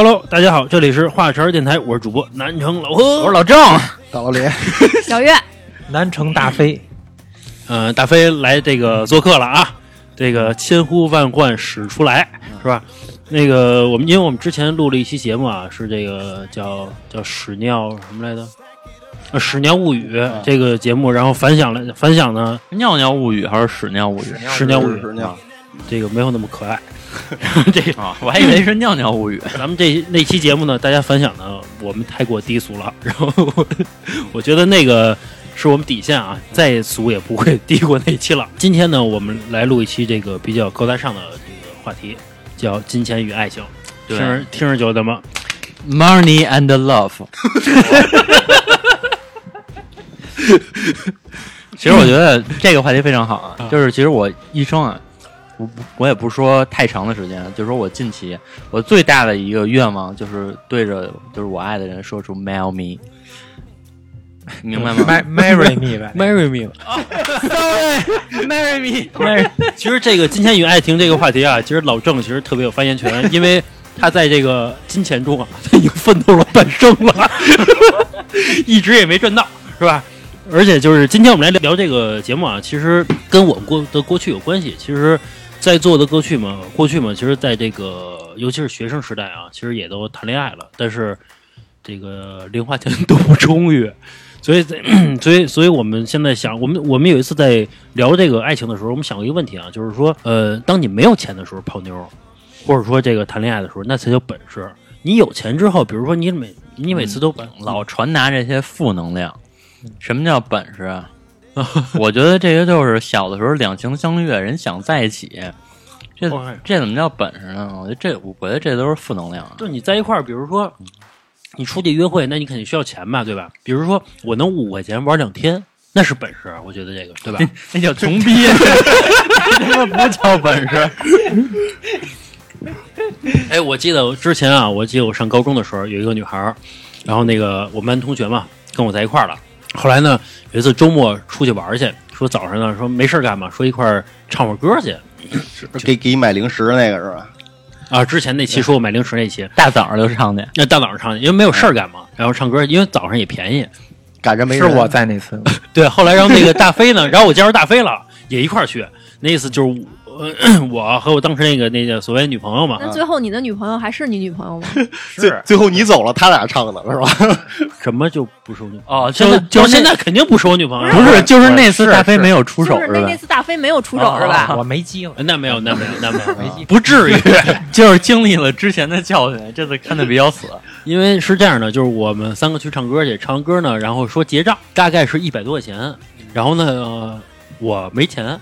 Hello，大家好，这里是华晨电台，我是主播南城老何，我是老郑，大老李，小月，南城大飞，呃，大飞来这个做客了啊，这个千呼万唤始出来，是吧？那个我们因为我们之前录了一期节目啊，是这个叫叫屎尿什么来着？呃，屎尿物语这个节目，然后反响了，反响呢，尿尿物语还是屎尿物语？屎尿物语屎尿，这个没有那么可爱。这个啊，我还以为是尿尿物语。咱们这那期节目呢，大家反响呢，我们太过低俗了。然后我我觉得那个是我们底线啊，再俗也不会低过那期了。今天呢，我们来录一期这个比较高大上的这个话题，叫金钱与爱情。听着听着就他妈 Money and love。其实我觉得这个话题非常好啊，就是其实我一生啊，我不我也不说太长的时间，就是说我近期我最大的一个愿望就是对着就是我爱的人说出 “marry me”，明白吗 Ma- marry me 呗，marry me。？Marry me，其实这个金钱与爱情这个话题啊，其实老郑其实特别有发言权，因为他在这个金钱中啊，他已经奋斗了半生了，一直也没赚到，是吧？而且就是今天我们来聊这个节目啊，其实跟我们过的过去有关系。其实，在座的过去嘛，过去嘛，其实在这个尤其是学生时代啊，其实也都谈恋爱了，但是这个零花钱都不充裕，所以 所以所以我们现在想，我们我们有一次在聊这个爱情的时候，我们想过一个问题啊，就是说，呃，当你没有钱的时候泡妞，或者说这个谈恋爱的时候，那才叫本事。你有钱之后，比如说你每你每次都把、老传达这些负能量。什么叫本事啊？我觉得这个就是小的时候两情相悦，人想在一起，这哦这怎么叫本事呢？我觉得这，我觉得这都是负能量啊。就你在一块儿，比如说你出去约会，那你肯定需要钱吧，对吧？比如说我能五块钱玩两天，那是本事，我觉得这个对吧？那叫穷逼，他妈不叫本事。哎，我记得我之前啊，我记得我上高中的时候有一个女孩，然后那个我们班同学嘛跟我在一块儿了。后来呢，有一次周末出去玩儿去，说早上呢说没事儿干嘛，说一块儿唱会儿歌去给给你买零食那个是吧？啊。之前那期说我买零食那期，大早上就唱去，那大早上唱去，因为没有事儿干嘛，然后唱歌，因为早上也便宜。赶着没人我在那次，对，后来然后那个大飞呢，然后我叫上大飞了，也一块儿去。那意思就是我、和我当时那个那个所谓女朋友嘛，那最后你的女朋友还是你女朋友吗？最最后你走了，他俩唱的了是吧？什么就不是我女朋哦，友？现在就现在肯定不是我女朋友，不是，就是那次大飞没有出手是那吧那？次大飞没有出手是吧？我没机会，那没有，那没有，那没有，没机。不至于。就是经历了之前的教训，这次看的比较死。因为是这样的，就是我们三个去唱歌去，唱完歌呢，然后说结账，大概是一百多块钱。然后呢，呃我没钱，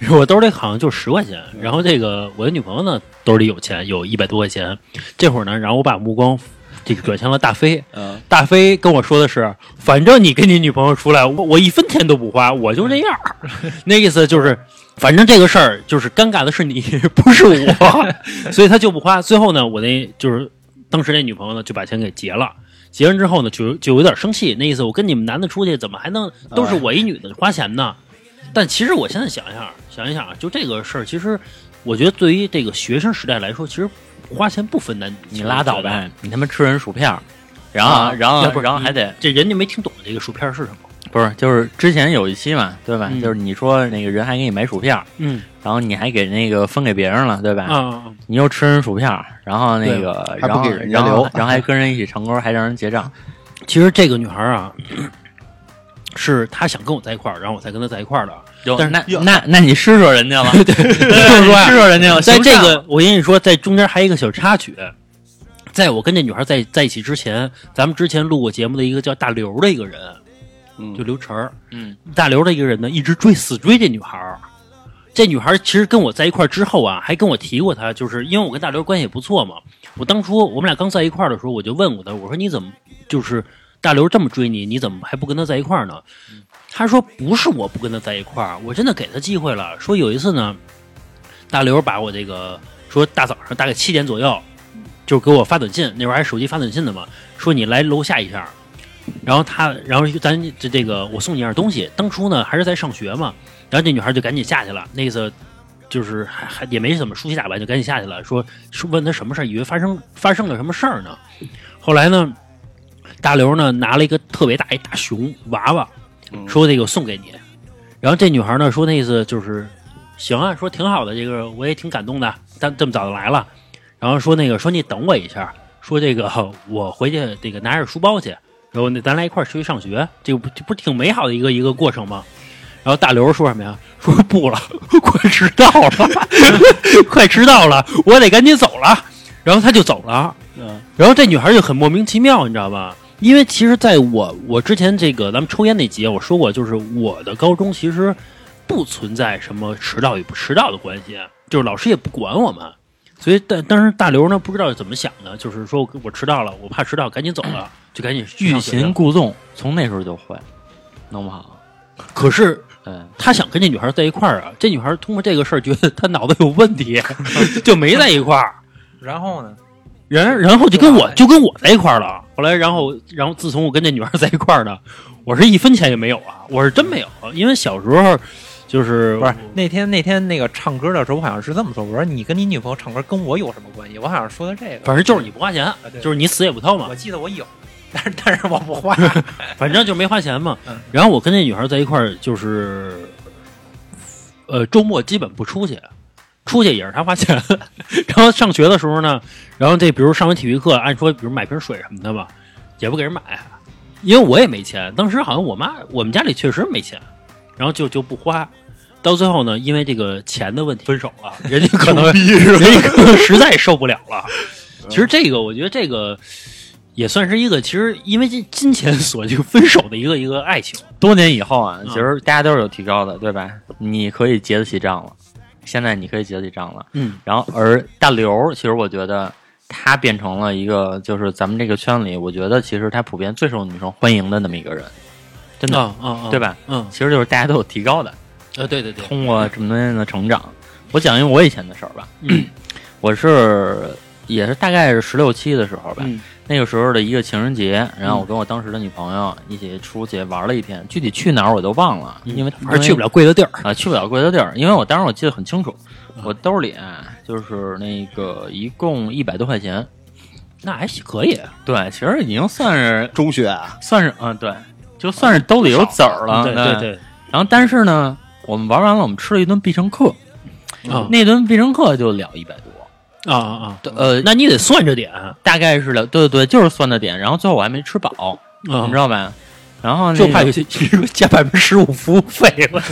我兜里好像就十块钱。然后这个我的女朋友呢，兜里有钱，有一百多块钱。这会儿呢，然后我把目光这个转向了大飞。嗯，大飞跟我说的是，反正你跟你女朋友出来，我我一分钱都不花，我就这样儿。那意思就是，反正这个事儿就是尴尬的是你，不是我，所以他就不花。最后呢，我那就是当时那女朋友呢就把钱给结了。结完之后呢，就就有点生气，那意思我跟你们男的出去，怎么还能都是我一女的花钱呢？但其实我现在想一想，想一想啊，就这个事儿，其实我觉得对于这个学生时代来说，其实花钱不分男女。你拉倒呗，你他妈吃人薯片儿，然后啊然后要不然后还得这人家没听懂这个薯片是什么。不是，就是之前有一期嘛，对吧？嗯就是你说那个人还给你买薯片儿，嗯然后你还给那个分给别人了，对吧？啊，你又吃人薯片儿，然后那个然后还不给人家然后留然后还跟人一起唱歌，还让人结账。其实这个女孩啊，是她想跟我在一块儿，然后我才跟她在一块儿的。哟但是那那那你施舍人家了，对，就是说啊施舍人家了。在这个，我跟你说，在中间还有一个小插曲，在我跟这女孩在在一起之前，咱们之前录过节目的一个叫大刘的一个人，嗯就刘晨儿，嗯，大刘的一个人呢，一直追死追这女孩儿。这女孩其实跟我在一块儿之后啊，还跟我提过她，就是因为我跟大刘关系也不错嘛。我当初我们俩刚在一块儿的时候，我就问过她，我说你怎么就是大刘这么追你，你怎么还不跟他在一块儿呢？他说不是我不跟他在一块儿，我真的给他机会了。说有一次呢，大刘把我这个说大早上大概七点左右，就给我发短信，那会儿还手机发短信的嘛，说你来楼下一下。然后他，然后咱这这个我送你一样东西。当初呢还是在上学嘛，然后这女孩就赶紧下去了，那意思就是还还也没怎么梳洗打扮，就赶紧下去了，说说问他什么事儿，以为发生发生了什么事儿呢。后来呢，大刘呢拿了一个特别大一大熊娃娃，说这个送给你。然后这女孩呢说那意思就是行啊，说挺好的，这个我也挺感动的，但这么早就来了。然后说那个说你等我一下，说这个我回去这个拿着书包去。然后那咱俩一块儿去上学，这个不这不挺美好的一个一个过程吗？然后大刘说什么呀？说不了，快迟到了，快迟到了，我得赶紧走了。然后他就走了。嗯。然后这女孩就很莫名其妙，你知道吧？因为其实在我我之前这个咱们抽烟那集我说过，就是我的高中其实不存在什么迟到与不迟到的关系，就是老师也不管我们。所以，但当时大刘呢不知道怎么想的，就是说我迟到了，我怕迟到，赶紧走了，就赶紧欲擒故纵，从那时候就会弄不好。可是，嗯，他想跟这女孩在一块儿啊，这女孩通过这个事儿觉得他脑子有问题，就没在一块儿。然后呢，然然后就跟我就跟我在一块儿了。后来，然后然后自从我跟这女孩在一块儿呢，我是一分钱也没有啊，我是真没有，因为小时候。就是不是那天那天那个唱歌的时候，我好像是这么说。我说你跟你女朋友唱歌跟我有什么关系？我好像说的这个。反正就是你不花钱，就是你死也不掏嘛。我记得我有，但是但是我不花，反正就没花钱嘛。然后我跟那女孩在一块儿，就是呃周末基本不出去，出去也是他花钱。然后上学的时候呢，然后这比如上完体育课，按说比如买瓶水什么的吧，也不给人买，因为我也没钱。当时好像我妈我们家里确实没钱。然后就就不花，到最后呢，因为这个钱的问题分手了。人家可能，人家可能实在受不了了。其实这个，我觉得这个也算是一个，其实因为金金钱所就分手的一个一个爱情。多年以后啊，其实大家都是有提高的，对吧？你可以结得起账了，现在你可以结得起账了。嗯。然后而大刘，其实我觉得他变成了一个，就是咱们这个圈里，我觉得其实他普遍最受女生欢迎的那么一个人。真的，嗯，对吧？嗯，其实就是大家都有提高的，呃，对对对。通过这么多年的成长，我讲一个我以前的事儿吧。我是也是大概是十六七的时候吧，那个时候的一个情人节，然后我跟我当时的女朋友一起出去玩了一天，具体去哪儿我都忘了，因为还是去不了贵的地儿啊，去不了贵的地儿。因为我当时我记得很清楚，我兜里就是那个一共一百多块钱，那还可以。对，其实已经算是 中学，算是嗯，对。就算是兜里有子儿了，对对对。然后，但是呢，我们玩完了，我们吃了一顿必胜客，啊，那顿必胜客就了一百多，啊啊啊！呃，那你得算着点，大概是的，对对对，就是算着点。然后最后我还没吃饱，你知道吧？然后就怕 加百分之十五服务费了。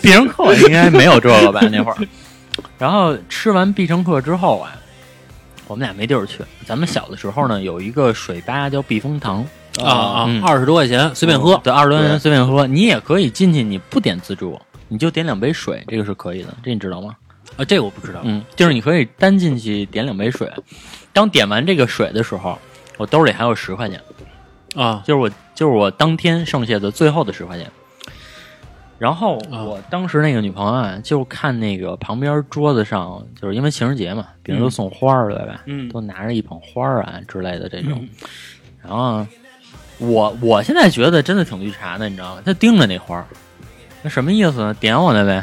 必胜客应该没有这个吧？那会儿。然后吃完必胜客之后啊，我们俩没地儿去。咱们小的时候呢，有一个水吧叫避风塘。啊啊！二十多块钱随便喝，对，二十多块钱随便喝。你也可以进去，你不点自助，你就点两杯水，这个是可以的。这你知道吗？啊，这个我不知道。嗯，就是你可以单进去点两杯水。当点完这个水的时候，我兜里还有十块钱啊，就是我就是我当天剩下的最后的十块钱。然后我当时那个女朋友啊，就看那个旁边桌子上，就是因为情人节嘛，别人都送花儿对吧？嗯，都拿着一捧花儿啊之类的这种，然后。我我现在觉得真的挺绿茶的，你知道吗？他盯着那花儿，那什么意思呢？点我呢呗？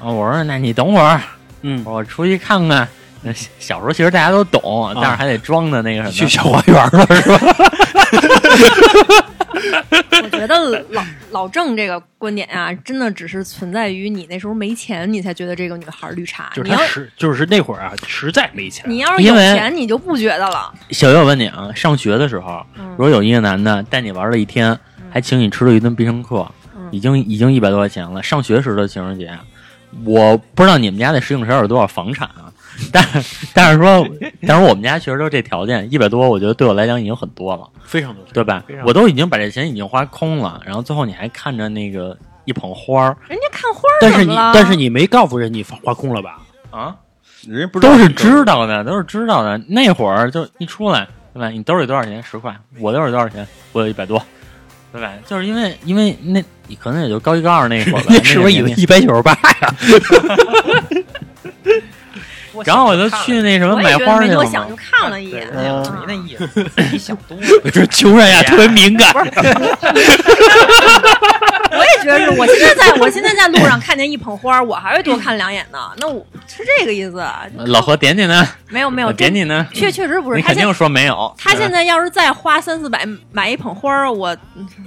啊，我说那你等会儿，嗯，我出去看看。那小时候其实大家都懂，但是还得装的那个什么，去小花园了是吧？我觉得老老郑这个观点啊，真的只是存在于你那时候没钱，你才觉得这个女孩绿茶。就是他实就是那会儿啊，实在没钱。你要是有钱，你就不觉得了。小月，我问你啊，上学的时候，如果有一个男的带你玩了一天，还请你吃了一顿必胜客，已经已经一百多块钱了。上学时的情人节，我不知道你们家那石景山有多少房产啊？但但是说，但是我们家确实都这条件，一百多，我觉得对我来讲已经很多了，非常多，对吧？我都已经把这钱已经花空了，然后最后你还看着那个一捧花儿，人家看花儿，但是你但是你没告诉人你花空了吧？啊，人家不都是知道的，都是知道的。那会儿就一出来，对吧？你兜里多少钱？十块，我兜里多少钱？我有一百多，对吧？就是因为因为那你可能也就高一高二那会儿吧，那是不是以为一百九十八呀？然后我就去那什么买花去了我没多想，就看了一眼。没有没那意思，你想多了。我说穷人呀，特别敏感。我也觉得是，我现在在我现在在路上看见一捧花，我还会多看两眼呢。那我是这个意思，老何点点呢？没有没有，点你呢？确确实不是。你肯定说没有。他现在要是再花三四百买一捧花，我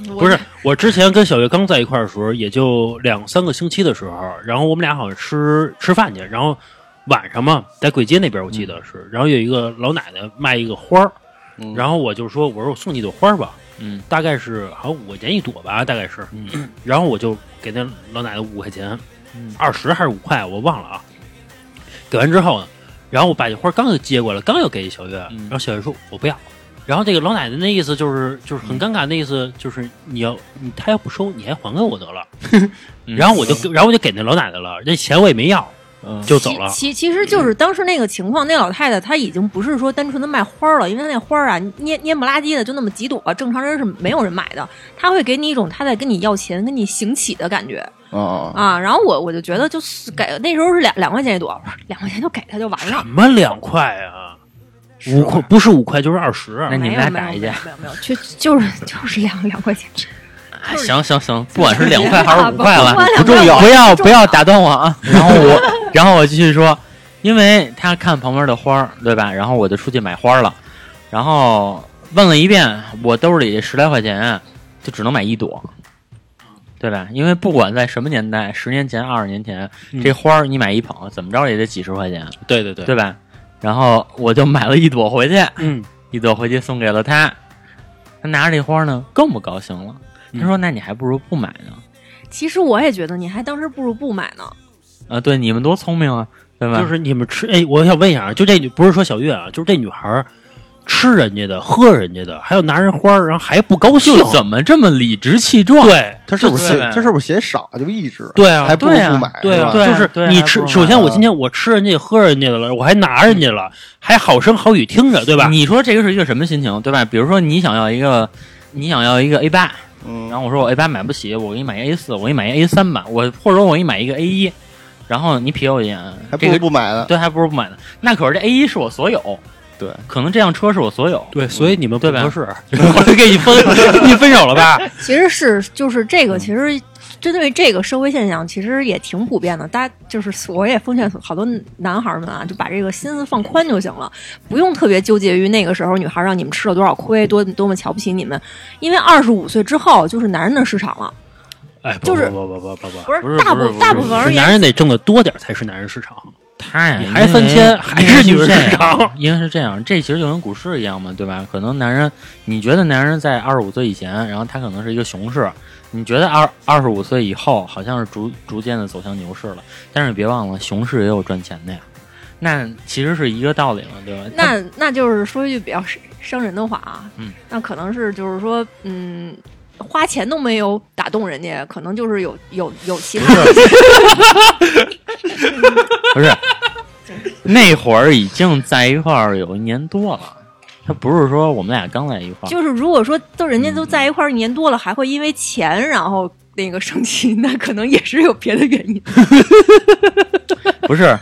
我不是，我之前跟小月刚在一块儿的时候，也就两三个星期的时候，然后我们俩好像吃吃饭去，然后晚上嘛，在簋街那边我记得是，然后有一个老奶奶卖一个花儿，嗯。然后我就说，我说我送你一朵花儿吧，嗯。大概是好像五块钱一朵吧，大概是，嗯。然后我就给那老奶奶五块钱。嗯，二十还是五块，我忘了啊。给完之后呢，然后我把这花刚又接过来，刚要给小月，嗯。然后小月说我不要。然后这个老奶奶那意思就是就是很尴尬，那意思就是你要你她要不收，你还还给我得了。嗯。然后我就然后我就给那老奶奶了，那钱我也没要，嗯就走了。其其实就是当时那个情况，那老太太她已经不是说单纯的卖花儿了，因为她那花儿啊蔫蔫不拉几的就那么几朵，正常人是没有人买的。她会给你一种她在跟你要钱、跟你行乞的感觉啊啊，啊。然后我我就觉得就是给那时候是两两块钱一朵，两块钱就给她就完了什。么两块啊？五块不是五块就是二十。那你们没有没有俩打一架没有没有，就就是就是两两块钱。哎行行行，不管是两块还是五块了，不重要，不要不要打断我啊。然后我，然后我继续说，因为他看旁边的花儿，对吧？然后我就出去买花了，然后问了一遍，我兜里十来块钱就只能买一朵，对吧？因为不管在什么年代，十年前、二十年前，嗯这花儿你买一捧，怎么着也得几十块钱，对对对，对吧？然后我就买了一朵回去，嗯，一朵回去送给了他。他拿着这花呢，更不高兴了。他说：“那你还不如不买呢。其实我也觉得你还当时不如不买呢。啊，对，你们多聪明啊，对吧？就是你们吃，哎，我想问一下啊，就这女不是说小月啊，就是这女孩儿吃人家的，喝人家的，还要拿人花儿，然后还不高兴就，怎么这么理直气壮？对他是不是他是不是嫌少就一直对啊还不如对啊不买对啊，就是你吃，首先我今天我吃人家喝人家的了，我还拿人家了，还好声好语听着，对吧？你说这个是一个什么心情，对吧？比如说你想要一个，你想要一个 A 八，嗯，然后我说我 A 八买不起，我给你买一 A 四，我给你买一 A 三吧，我或者我给你买一个 A 一，然后你瞥我一眼，还不如这个不买呢。对，还不如不买呢。那可是这 A 一是我所有，对，可能这辆车是我所有，对，所以你们不对吧合适，我就给你分，你分手了吧？其实是就是这个，其实针对这个社会现象，其实也挺普遍的。大家就是我也奉劝好多男孩们啊，就把这个心思放宽就行了，不用特别纠结于那个时候女孩让你们吃了多少亏，多多么瞧不起你们。因为二十五岁之后就是男人的市场了，哎，不就是不不不不不不是大部不是不是大部分男，人得挣得多点儿才是男人市场。他呀，你还三千还是女人市场样因为是这样，这其实就跟股市一样嘛，对吧？可能男人，你觉得男人在二十五岁以前，然后他可能是一个熊市，你觉得二二十五岁以后好像是逐逐渐的走向牛市了，但是你别忘了，熊市也有赚钱的呀。那其实是一个道理嘛，对吧？那那就是说一句比较伤人的话啊，嗯，那可能是就是说，嗯。花钱都没有打动人家，可能就是有有有其他的 不是，那会儿已经在一块儿有一年多了，他不是说我们俩刚在一块儿，就是如果说都人家都在一块儿一年多了，还会因为钱然后那个生气，那可能也是有别的原因。不是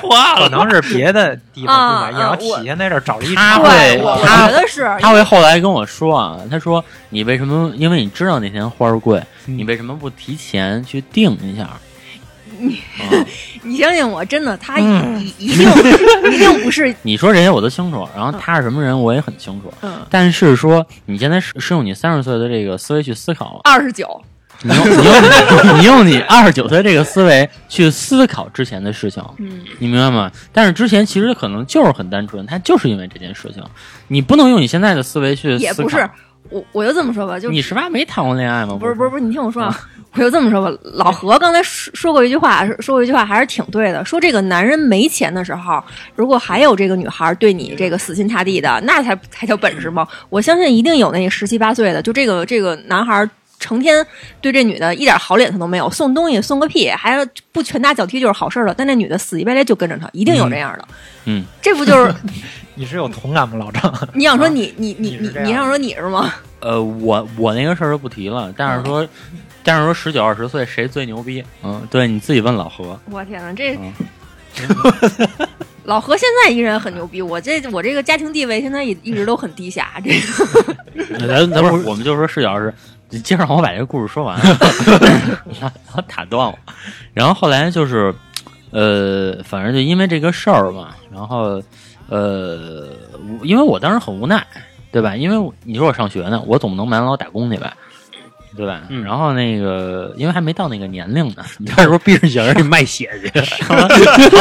花 可能是别的地方不满意，啊然后体现在这儿找了一他茬会对，我觉得是他会后来跟我说啊，他说你为什么？因为你知道那天花儿贵，你为什么不提前去定一下？啊。你相信我，真的，他一、嗯。一一定一定不是 你说这些我都清楚，然后他是什么人我也很清楚，嗯。但是说你现在是是用你三十岁的这个思维去思考，二十九，你用你用你用你二十九岁这个思维去思考之前的事情，嗯，你明白吗？但是之前其实可能就是很单纯，他就是因为这件事情，你不能用你现在的思维去思考。也不是，我我就这么说吧，就你十八没谈过恋爱吗？不是不是不是，你听我说啊，我就这么说吧。老何刚才说说过一句话，说说过一句话还是挺对的。说这个男人没钱的时候，如果还有这个女孩对你这个死心塌地的，那才才叫本事嘛。我相信一定有那个十七八岁的，就这个这个男孩。成天对这女的一点好脸色都没有，送东西送个屁，还不拳打脚踢就是好事了。但那女的死乞白赖就跟着他，一定有这样的。嗯，这不就是 你是有同感吗，老张？你想说你你你你你想说你是吗？呃，我我那个事儿就不提了，但是说，但是说十九二十岁谁最牛逼？嗯，对，你自己问老何。我天呐，这嗯老何现在依然很牛逼，我这我这个家庭地位现在也一直都很低下。这个 咱咱不不是，我们就说十九二十，你接着让我把这个故事说完，然后打断我。然后后来就是，呃，反正就因为这个事儿嘛，然后呃，因为我当时很无奈，对吧？因为你说我上学呢，我总不能满老打工去吧，对吧？嗯然后那个，因为还没到那个年龄呢，你他是不是逼着想让你卖血去？好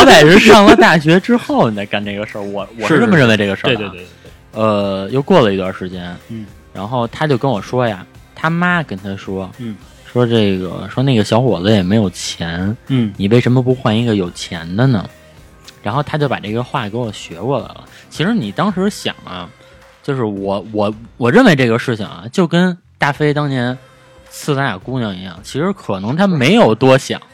歹是上了大学之后你再干这个事儿，我我是这么认为这个事儿、啊。对对对，呃，又过了一段时间，嗯，然后他就跟我说呀，他妈跟他说，嗯，说这个说那个小伙子也没有钱，嗯你为什么不换一个有钱的呢？然后他就把这个话给我学过来了。其实你当时想啊，就是我我我认为这个事情啊，就跟大飞当年刺咱俩姑娘一样，其实可能他 没有多想。他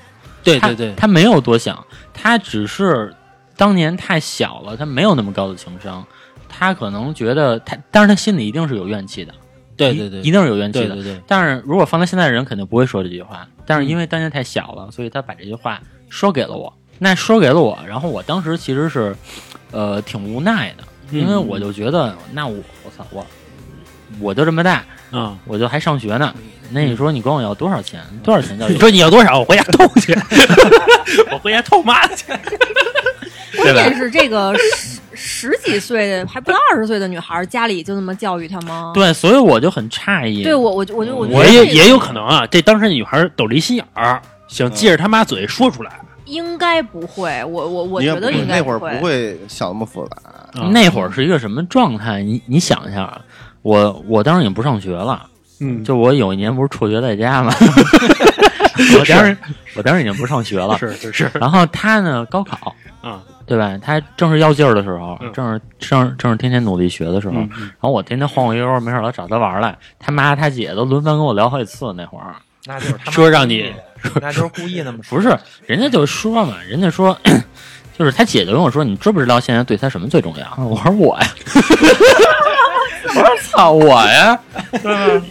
对对对，他没有多想，他只是当年太小了，他没有那么高的情商，他可能觉得他，但是他心里一定是有怨气的，对对对，一定是有怨气的。对对对，但是如果放在现在人肯定不会说这句话，但是因为当年太小了，所以他把这句话说给了我。那说给了我，然后我当时其实是，呃，挺无奈的，因为嗯我就觉得，那我我操我，我就这么大，啊。我就还上学呢，那你说你管我要多少钱？多少钱叫有你说你要多少？我回家偷去，我回家偷妈去。关键是这个十十几岁的还不到二十岁的女孩，家里就那么教育她吗？对，所以我就很诧异。对，我我就我就我觉得这个也也有可能啊，这当时那女孩抖了一心眼儿，想借着他妈嘴说出来。应该不会，我我我觉得应该不会那会儿。不会想那么复杂。啊那会儿是一个什么状态？你你想一下啊，我我当时已经不上学了，嗯，就我有一年不是辍学在家吗？我当时我当时已经不上学了，是是是然后他呢高考，啊，对吧？他正是要劲儿的时候，嗯正是正正是天天努力学的时候，然后我天天晃晃悠悠，没事儿老找他玩儿来，他妈他姐都轮番跟我聊好几次那会儿。那就是说让你，那就是故意那么说。不是，人家就说嘛，人家说，就是他姐就跟我说，你知不知道现在对他什么最重要？我说我呀，我说操我呀，对吧？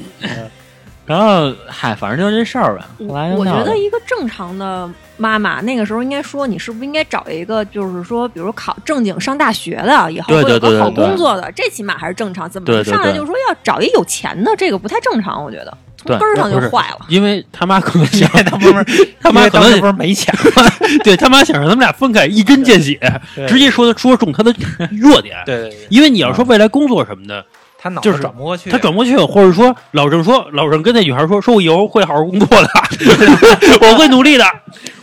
然后嗨，反正就这事儿吧。后来我觉得一个正常的妈妈，那个时候应该说，你是不是应该找一个，就是说，比如考正经上大学的，以后对会有个好对对对对工作的，这起码还是正常。怎么上来就说要找一有钱的，这个不太正常，我觉得从根儿上就坏了。因为他妈可能想他不是他妈可能不是没钱吗？对他妈想让他们俩分开，一针见血，直接说说中他的弱点。因为你要说未来工作什么的，他脑子就是转不过去，他转不过去，或者说老郑说老郑跟那女孩说，说我以后会好好工作的，我会努力的，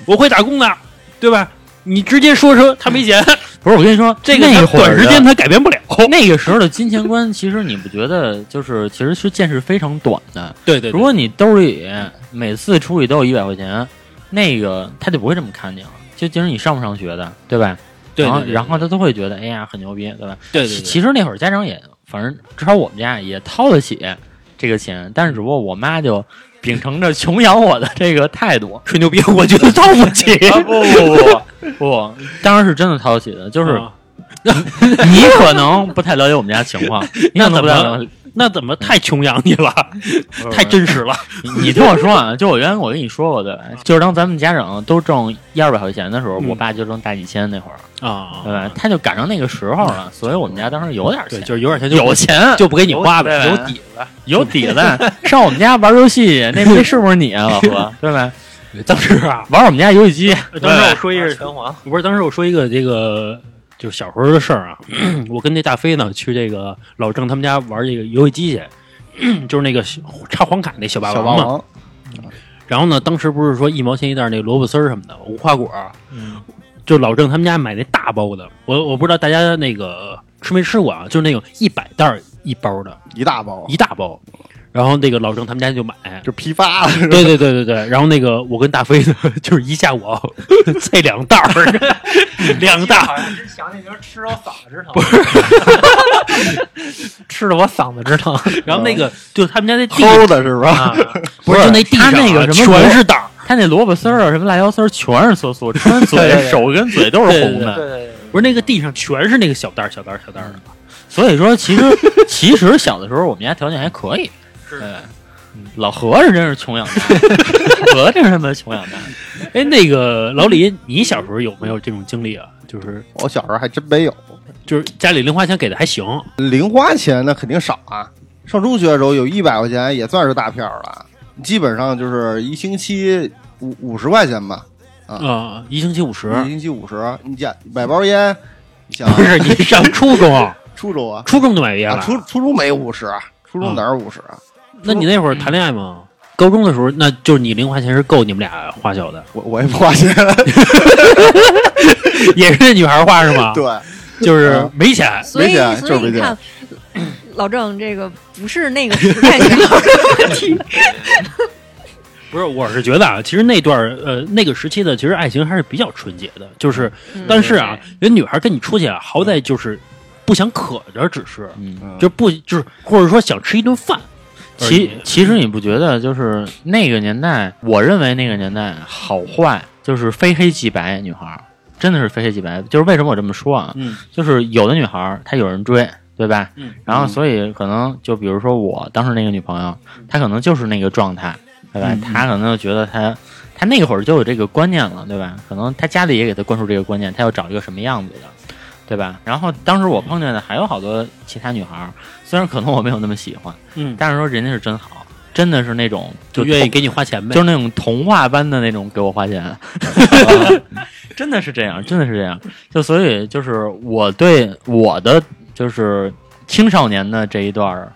我会打工的，对吧？你直接说说他没钱，不是我跟你说，这个短时间他改变不了。那个时候的金钱观，其实你不觉得就是其实是见识非常短的。对对如果你兜里每次出去都有一百块钱，那个他就不会这么看你了。就即使你上不上学的，对吧？然后对对对然后他都会觉得，哎呀，很牛逼，对吧？对对对，其实那会儿家长也，反正至少我们家也掏得起这个钱，但是只不过我妈就秉承着穷养我的这个态度。吹牛逼，我觉得掏不起。啊不不不不，当然是真的掏得起的，就是啊 你可能不太了解我们家情况，你可能不太了解那怎么太穷养你了？太真实了。你你听我说啊，就我原来我跟你说过的，就是当咱们家长都挣一二百块钱的时候，嗯我爸就挣大几千那会儿，啊对吧？他就赶上那个时候了，所以我们家当时有点对，钱，就是有点钱就有钱就不给你花呗。有底子。有底子，上我们家玩游戏，那那是不是你啊，老何？对吧？当时啊，玩我们家游戏机，当时我说一个，拳皇，不是当时我说一个这个就是小时候的事儿啊。我跟那大飞呢去这个老郑他们家玩这个游戏机去，就是那个插黄卡那小霸王嘛。王，然后呢，当时不是说一毛钱一袋那萝卜丝儿什么的，无花果，嗯，就老郑他们家买那大包的。我我不知道大家那个吃没吃过啊，就是那种一百袋儿一包的，一大包，一大包。然后那个老郑他们家就买，就批发了。对对对对对。然后那个我跟大飞呢，就是一下午啊菜两袋儿，两袋儿。好像真想起就是吃着我嗓子直疼，不是，吃的我嗓子直疼。然后那个就他们家那地齁的是吧？啊，不是就那地上那个什么全是袋儿，他那萝卜丝儿啊，什么辣椒丝儿，全是色素，吃完嘴手跟嘴都是红的。对对对，不是那个地上全是那个小袋儿小袋儿小袋儿的吗？所以说，其实其实小的时候我们家条件还可以，对。老何是真是穷养大，何真是他妈穷养的。哎，那个老李，你小时候有没有这种经历啊？就是我小时候还真没有，就是家里零花钱给的还行，零花钱那肯定少啊。上中学的时候有一百块钱也算是大票了，基本上就是一星期五五十块钱吧，啊，一星期五十，一星期五十，你家买包烟，你想啊不是你上初中，初中啊，初中就买烟啊了，初初中没五十啊，初中哪有五十啊？那你那会儿谈恋爱吗？高中的时候，那就是你零花钱是够你们俩花销的，我我也不花钱，也是那女孩花是吗？对，就是没钱。所以没钱所就是没钱以你看，老郑这个不是那个时代女孩的问题，不是，我是觉得啊，其实那段儿呃那个时期的，其实爱情还是比较纯洁的，就是，但是啊，人女孩跟你出去啊，好歹就是不想渴着，只是嗯，就不就是或者说想吃一顿饭，其其实你不觉得就是那个年代，我认为那个年代好坏就是非黑即白，女孩儿真的是非黑即白。就是为什么我这么说啊？嗯就是有的女孩儿她有人追，对吧？嗯然后所以可能就比如说我当时那个女朋友，她可能就是那个状态，对吧？嗯她可能就觉得她她那会儿就有这个观念了，对吧？可能她家里也给她灌输这个观念，她要找一个什么样子的。对吧？然后当时我碰见的还有好多其他女孩儿，虽然可能我没有那么喜欢，嗯，但是说人家是真好，真的是那种童就愿意给你花钱呗，就是那种童话般的那种给我花钱，真的是这样，真的是这样。就所以就是我对我的就是青少年的这一段儿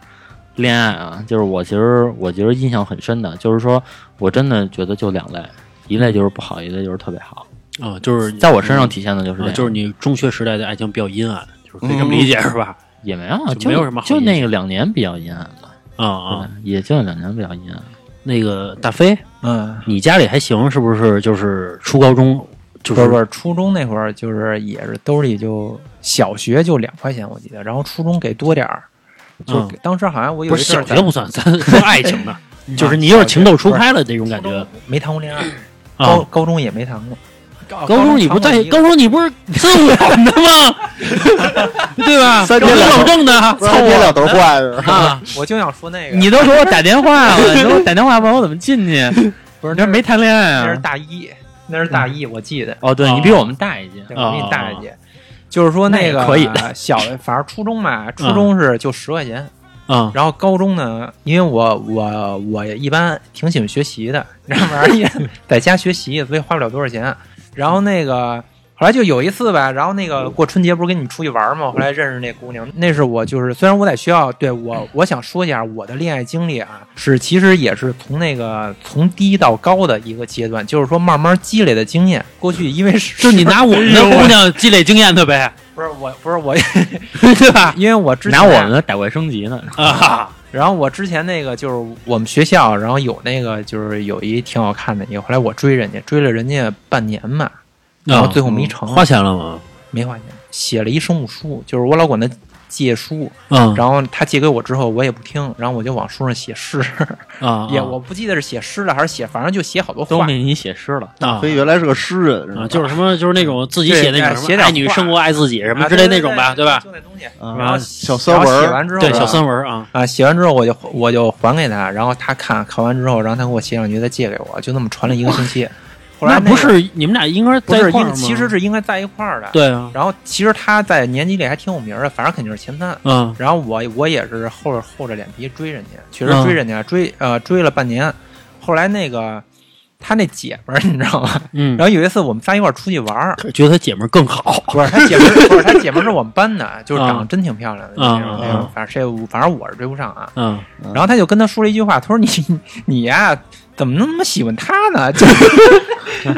恋爱啊，就是我其实我觉得印象很深的，就是说我真的觉得就两类，一类就是不好，一类就是特别好。啊，就是在我身上体现的就是就是你中学时代的爱情比较阴暗，就是可以这么理解是吧？也没有，就就没有什么好就那个两年比较阴暗吧，啊啊，也就两年比较阴暗。那个大飞，嗯，你家里还行是不是？就是初高中，就是不是不是，初中那会儿就是也是兜里就小学就两块钱我记得，然后初中给多点儿，就嗯当时好像我有不是一阵儿小学不算，咱说爱情的，就是你又是情窦初开了那种感觉没谈过恋爱，啊高。高中也没谈过。高高中你不在，高中中你不是自我的吗？对吧？三天两头老正的不是别两头坏是吧？啊，我就想说那个，你都给我打电话了，你给我打电话问我怎么进去？不是你这没谈恋爱啊那是啊？大一，那是大一，我记得，哦，对哦你比我们大一届，对我比你大一哦届。就是说那个可以的小，反正初中嘛，初中是就十块钱，嗯然后高中呢，因为我我我一般挺喜欢学习的，然后玩意在家学习，所以花不了多少钱。然后那个后来就有一次吧，然后那个过春节不是跟你们出去玩嘛，后来认识那姑娘，那是我就是虽然我在学校，对我我想说一下我的恋爱经历啊，是其实也是从那个从低到高的一个阶段，就是说慢慢积累的经验。过去因为是 就是你拿我们的姑娘积累经验的呗，不是我不是我，对吧？因为我之前拿我们的打怪升级呢。啊，然后我之前那个就是我们学校，然后有那个就是有一挺好看的一个，后来我追人家，追了人家半年嘛，然后最后没成，花钱了吗？没花钱，写了一生物书，就是我老管他借书，嗯。然后他借给我之后我也不听，然后我就往书上写诗，啊，也我不记得是写诗了还是写，反正就写好多话。都给你写诗了，啊。飞原来是个诗人，啊，就是什么，就是那种自己写那种什么对写点女生活爱自己什么啊之类那种吧，对对吧？就那东西。啊然后小三文写完之后，对，小三文啊，啊，写完之后我就我就还给他，然后他看看完之后，然后他给我写两句，再借给我，就那么传了一个星期。后来那不是你们俩应该不是应在一块儿吗？其实是应该在一块儿的。。对啊，然后其实他在年级里还挺有名儿的，反正肯定是前三。嗯然后我我也是厚着厚着脸皮追人家，确实嗯追人家，追呃追了半年。后来那个他那姐们儿你知道吗？嗯，然后有一次我们仨一块儿出去玩儿，觉得他姐们儿更好，不是他姐们儿，不是他姐们儿是我们班的，就是长得啊真挺漂亮的啊那种那啊种。反正谁反正我是追不上啊。嗯然后他就跟他说了一句话，他说你你呀、怎么那么喜欢他呢？就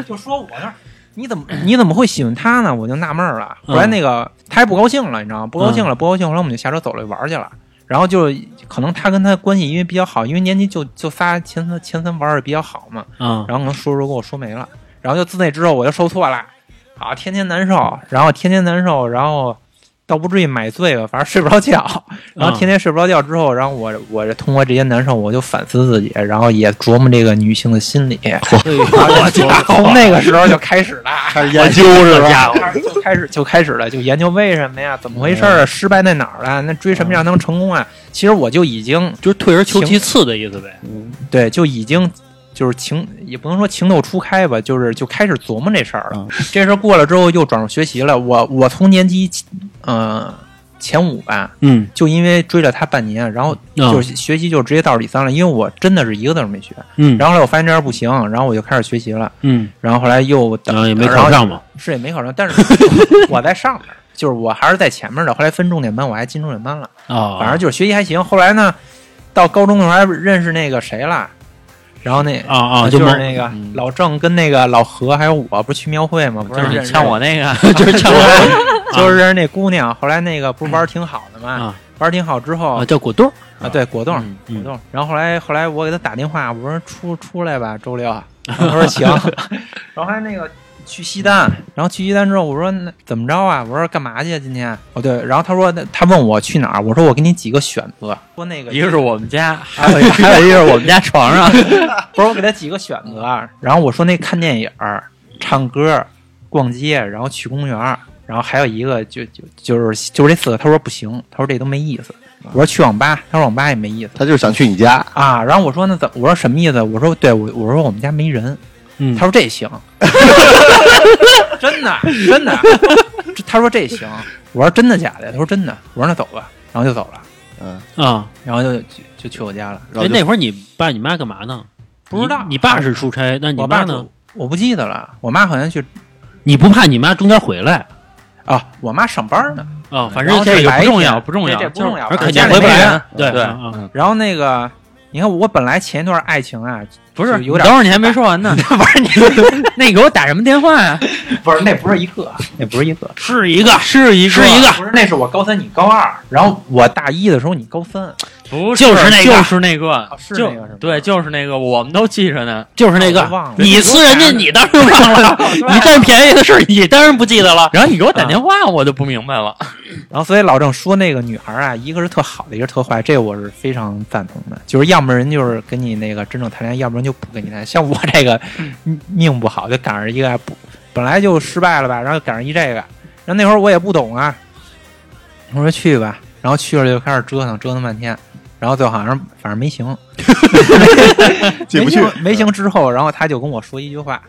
就说我那儿 你怎么你怎么会喜欢他呢？我就纳闷儿了。后来那个他还不高兴了，你知道吗？不高兴了，不高兴。后来我们就下车走了玩去了。然后就可能他跟他关系因为比较好，因为年级就就仨前三前三玩的比较好嘛。嗯然后可能说说给我说没了，然后就自那之后我就受挫了，啊，天天难受，然后天天难受，然后倒不至于买醉吧，反正睡不着觉，然后天天睡不着觉之后，然后我我这通过这些难受，我就反思自己，然后也琢磨这个女性的心理。我从 那个时候就开始了，开始研究是吧？家伙，就开始就开始了，就研究为什么呀，怎么回事儿啊，失败在哪儿了？那追什么样能成功啊？其实我就已经就是退而求其次的意思呗。对，就已经就是情也不能说情窦初开吧，就是就开始琢磨这事儿了。这事儿过了之后，又转入学习了。我我从年级呃前五吧，嗯就因为追了他半年，然后啊就是学习就直接倒数第三了，因为我真的是一个字儿没学。嗯，然后后来我发现这样不行，然后我就开始学习了。嗯，然后后来又然后也没考上嘛。是也没考上，但是我 在上面，就是我还是在前面的。后来分重点班，我还进重点班了。啊，反正就是学习还行。后来呢，到高中的时候还认识那个谁了，然后那啊啊，就是那个嗯老郑跟那个老何还有我，不是去庙会吗？不就是像我那个，就是像我 就是那姑娘。后来那个不是玩儿挺好的嘛啊，玩儿挺好之后啊，叫果冻。啊，对果冻果冻。然后后来后来我给他打电话，我说出出来吧，周六。他说行。然后还那个去西单，然后去西单之后，我说那怎么着啊？我说干嘛去啊今天？哦对，然后他说他问我去哪儿，我说我给你几个选择，说那个一个是我们家，还有一还有一个是我们家床上。不是我给他几个选择，然后我说那看电影儿、唱歌、逛街，然后去公园儿，然后还有一个就就就是就是这四个，他说不行，他说这都没意思。我说去网吧，他说网吧也没意思他就是想去你家，啊。然后我说那怎么？我说什么意思？我说对，我我说我们家没人。嗯他说这行，真 的真的。他说这行，我说真的假的？他说真的。我说那走吧，然后就走了，嗯，啊，然后就就就去我家了。哎，然后就那会儿你爸你妈干嘛呢？不知道你你爸是出差，那你爸妈呢？？我不记得了，我妈好像去你不怕你妈中间回来啊，我妈上班呢。啊？反正这个不重要，不重要这这不重要，而肯定回不来。对对然后那个，你看我本来前一段爱情啊，不是，有点等会儿你还没说完呢。不是你，那你给我打什么电话呀？不是那不是一个，那不是一个，是一个是一个是一个不是那是我高三，你高二，然后我大一的时候你高三，不就是那个就是那个，就是那个是吗对，就是那个，我们都记着呢。就是那个我忘了，你撕人家，你当然忘了，你占便宜的事你当然不记得了。然后你给我打电话，我就不明白了。然后所以老郑说那个女孩啊，一个是特好的，一个是特坏，这个我是非常赞同的。就是要么人就是跟你那个真正谈恋爱，要不然就不跟你谈。像我这个命不好，就赶上一个不本来就失败了吧，然后赶上一这个，然后那会儿我也不懂啊，我说去吧，然后去了就开始折腾，折腾半天，然后最后好像反正没行，进不去没行没行之后，然后他就跟我说一句话，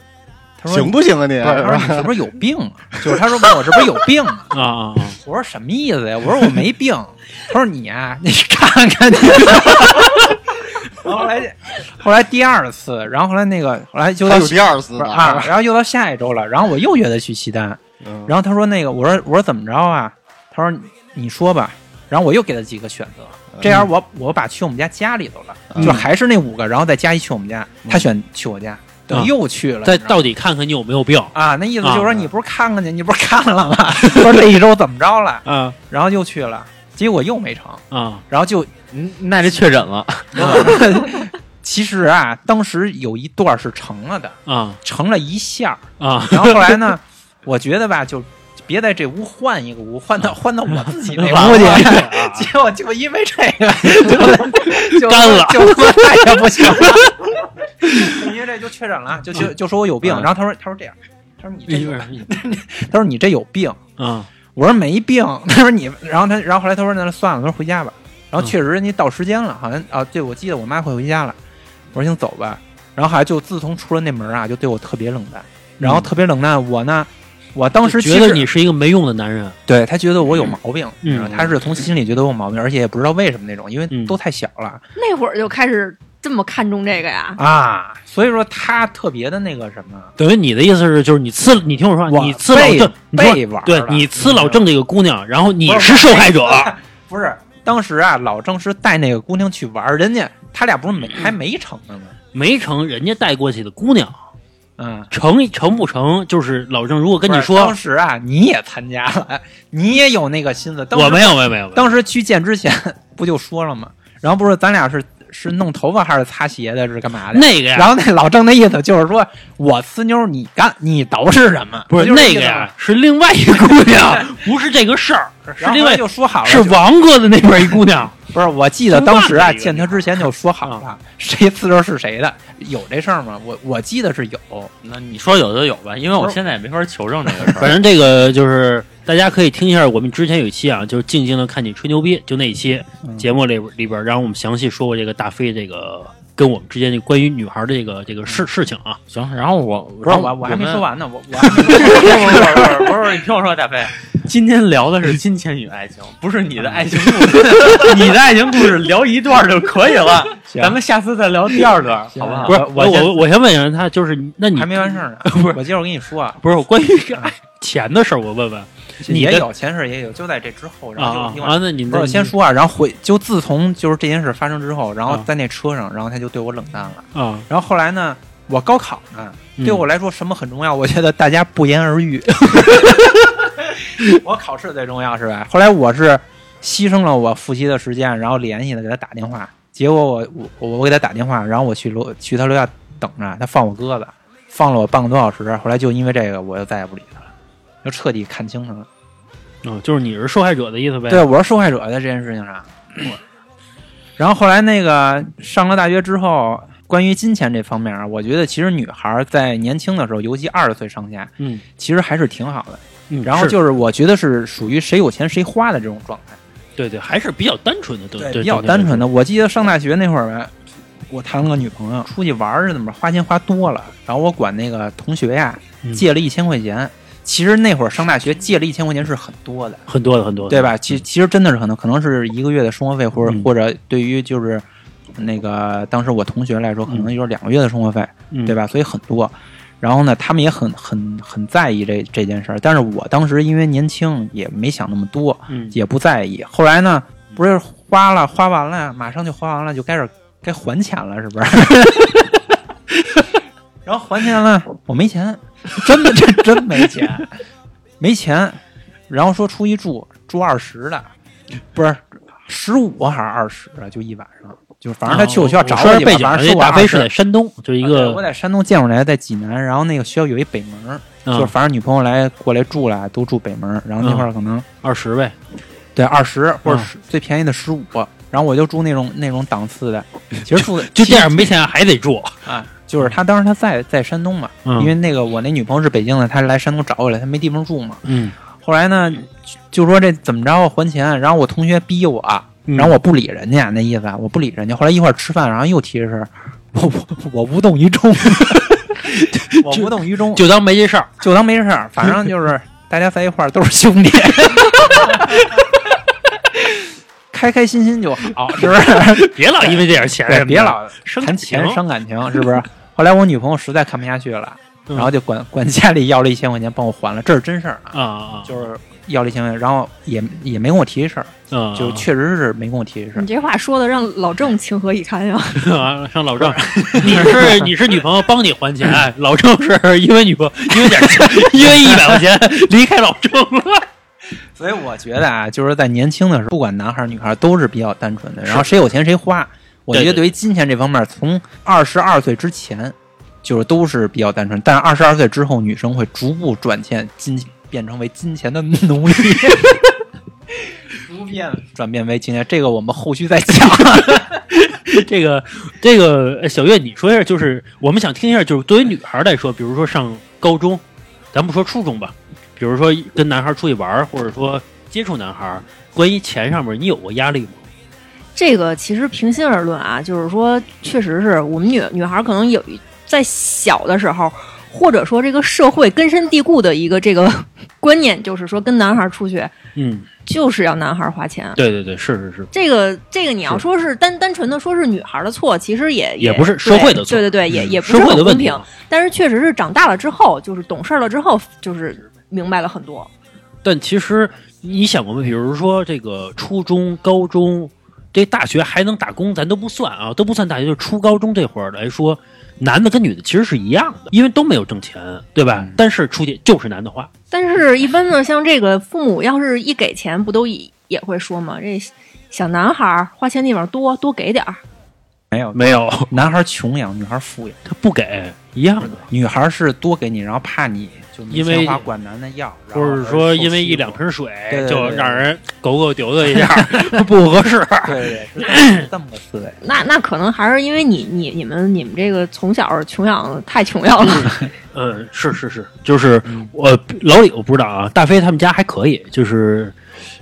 他说行不行啊你？他说你是不是有病啊？就是他说问我是不是有病啊？啊啊啊！我说什么意思呀？我说我没病。他说你啊，你看看你。然后后来，后来第二次，然后后来那个，后来就到还有第二次啊，然后又到下一周了，然后我又约他去西单，嗯然后他说那个，我说我说怎么着啊？他说你说吧，然后我又给他几个选择，这样我我把去我们家家里头了，嗯就还是那五个，然后再加一去我们家，他选去我家，又去了，再到底看看你有没有病啊，那意思就是说啊你不是看看去，你不是看了吗？说这一周怎么着了？啊然后又去了，结果又没成，啊然后就嗯，那就确诊了。其实啊，当时有一段是成了的，啊成了一下！然后后来呢，我觉得吧，就别在这屋换一个屋，换到换到我自己那屋去。结果就因为这个，就就干了就再也不行了。因为这就确诊了，就就就说我有病。嗯然后他说他说这样，他说你这有他说你这有病。啊我说没病，他说你，然后他，然后后来他说那算了，他说回家吧。然后确实人家到时间了，好像啊，对，我记得我妈快回家了。我说行走吧。然后后来就自从出了那门啊，就对我特别冷淡，然后特别冷淡。我呢，我当时觉得你是一个没用的男人。对他觉得我有毛病，嗯他是从心里觉得我有毛病，而且也不知道为什么那种，因为嗯都太小了、那会儿就开始这么看重这个呀？啊，所以说他特别的那个什么，等于你的意思是，就是你呲，你听我说，你呲老郑，你玩对你呲老郑这个姑娘，然后你是受害者。不是当时啊，老郑是带那个姑娘去玩，人家他俩不是没还没成呢吗？没成，人家带过去的姑娘嗯，成成不成，就是老郑如果跟你说当，时啊，你也参加了，你也有那个心思。当时我，没有，没有，没有当时去见之前 不就说了吗？然后不是咱俩是是弄头发还是擦鞋的，是干嘛的？那个呀，然后那老郑的意思就是说，我呲妞你干，你都是什么？不是那个呀，是另外一个姑娘，不是这个事儿，是另外就说好了，是王哥的那边一姑娘。不是？我记得当时啊，见他之前就说好了，谁呲着是谁的，有这事儿吗？我我记得是有，那你说有就有吧，因为我现在也没法求证这个事儿。反正这个就是大家可以听一下，我们之前有一期啊，就是静静的看你吹牛逼，就那一期嗯节目里里边，然后我们详细说过这个大飞这个跟我们之间这关于女孩的这个这个事事情啊。行，然后我不是我我还没说，完呢，我我 不是不是你听我说，大飞，今天聊的是金钱与爱情，不是你的爱情故事，你的爱情故事聊一段就可以了，咱们下次再聊第二段，好不好？不是我我我我先问一下他，就是那你还没完事儿呢。不是我接着我跟你说啊，不是关于哎钱的事儿，我问问你也有前世也有，就在这之后，然后就另外啊啊啊，那你不是，我先说啊，然后回就自从就是这件事发生之后，然后啊在那车上，然后他就对我冷淡了。啊，然后后来呢，我高考呢，嗯对我来说什么很重要？我觉得大家不言而喻。我考试最重要是吧？后来我是牺牲了我复习的时间，然后联系他给他打电话，结果我我我给他打电话，然后我去楼去他楼下等着，他放我鸽子，放了我半个多小时。后来就因为这个，我就再也不理他了，就彻底看清他了。哦，就是你是受害者的意思呗？对，我是受害者在这件事情上。然后后来那个上了大学之后，关于金钱这方面啊，我觉得其实女孩在年轻的时候，尤其二十岁上下，嗯其实还是挺好的。嗯，然后就是我觉得是属于谁有钱谁花的这种状态，对对，还是比较单纯的，对对，比较单纯的。我记得上大学那会儿吧，我谈了个女朋友，出去玩儿似的嘛，花钱花多了，然后我管那个同学呀嗯借了一千块钱。其实那会儿上大学借了一千块钱是很多的，很多的很多的，对吧？其其实真的是很多可能是一个月的生活费，或者、嗯或者对于就是那个当时我同学来说，可能就是两个月的生活费，嗯对？吧？所以很多。然后呢，他们也很很很在意这这件事儿，但是我当时因为年轻，也没想那么多，嗯，也不在意。后来呢，不是花了花完了，马上就花完了，就开始该还钱了，是不是？然后还钱了，我没钱，真的真真没钱，没钱。然后说出去住住二十的，不是十五还是二十啊？就一晚上，就反正他去我学校找去吧，说背景，大飞是在山东，就是一个我在山东建筑来，在济南，然后那个学校有一北门儿，就反正女朋友来过来住来，都住北门，然后那块儿可能、二十呗，对二十或者嗯最便宜的十五，然后我就住那种那种档次的，其实住的 就这样没钱还得住，啊，就是他当时他在在山东嘛，嗯因为那个我那女朋友是北京的，他来山东找我来，他没地方住嘛。嗯，后来呢，就说这怎么着还钱，然后我同学逼我，嗯然后我不理人家那意思，啊，我不理人家。后来一块吃饭，然后又提这事儿，我我我无动于衷，我无动于衷，就当没这事儿。就当没事儿，反正就是大家在一块儿都是兄弟，开开心心就好，是不是？别老因为这点钱别老生谈钱伤感情，是不是？后来我女朋友实在看不下去了，嗯然后就管 管家里要了一千块钱帮我还了，这是真事儿啊，就是要了一千块钱，然后也也没跟我提这事儿，嗯，就确实是没跟我提这事儿你。这话说的让老郑情何以堪呀！啊，让老郑，你是你是女朋友帮你还钱，老郑是因为女朋友因为点钱，因为一百块钱离开老郑了。所以我觉得啊，就是在年轻的时候，不管男孩儿女孩儿都是比较单纯的，然后谁有钱谁花。我觉得对于金钱这方面，从二十二岁之前，就是都是比较单纯，但是二十二岁之后，女生会逐步转变金，变成为金钱的奴隶。逐渐转变为金钱，这个我们后续再讲。这个这个呃小月，你说一下，就是我们想听一下，就是对于女孩来说，比如说上高中，咱不说初中吧，比如说跟男孩出去玩儿，或者说接触男孩，关于钱上面，你有过压力吗？这个其实平心而论啊，就是说，确实是我们女女孩可能有一在小的时候，或者说这个社会根深蒂固的一个这个 观念，就是说跟男孩出去嗯，就是要男孩花钱。对对对，是是是，这个这个你要说是单单纯的说是女孩的错，其实也也不是社会的错对对对，也嗯也不社会的是很公平。但是确实是长大了之后，就是懂事儿了之后，就是明白了很多。但其实你想过吗？比如说这个初中、高中，这大学还能打工，咱都不算啊，都不算大学，就初高中这会儿来说，男的跟女的其实是一样的，因为都没有挣钱，对吧？嗯但是出去就是男的花，但是，一般呢，像这个父母要是一给钱，不都也也会说吗？这小男孩儿花钱地方多，多给点儿。没有没有，男孩穷养，女孩富养。他不给一样的，女孩是多给你，然后怕你就因为管男的要，然后或者说因为一两瓶水就让人狗狗丢丢一 下，不合适。对对对，是这么个思维。那那可能还是因为你你你们你们这个从小穷养太穷养了，嗯，是是是，就是我老李我不知道啊，大飞他们家还可以，就是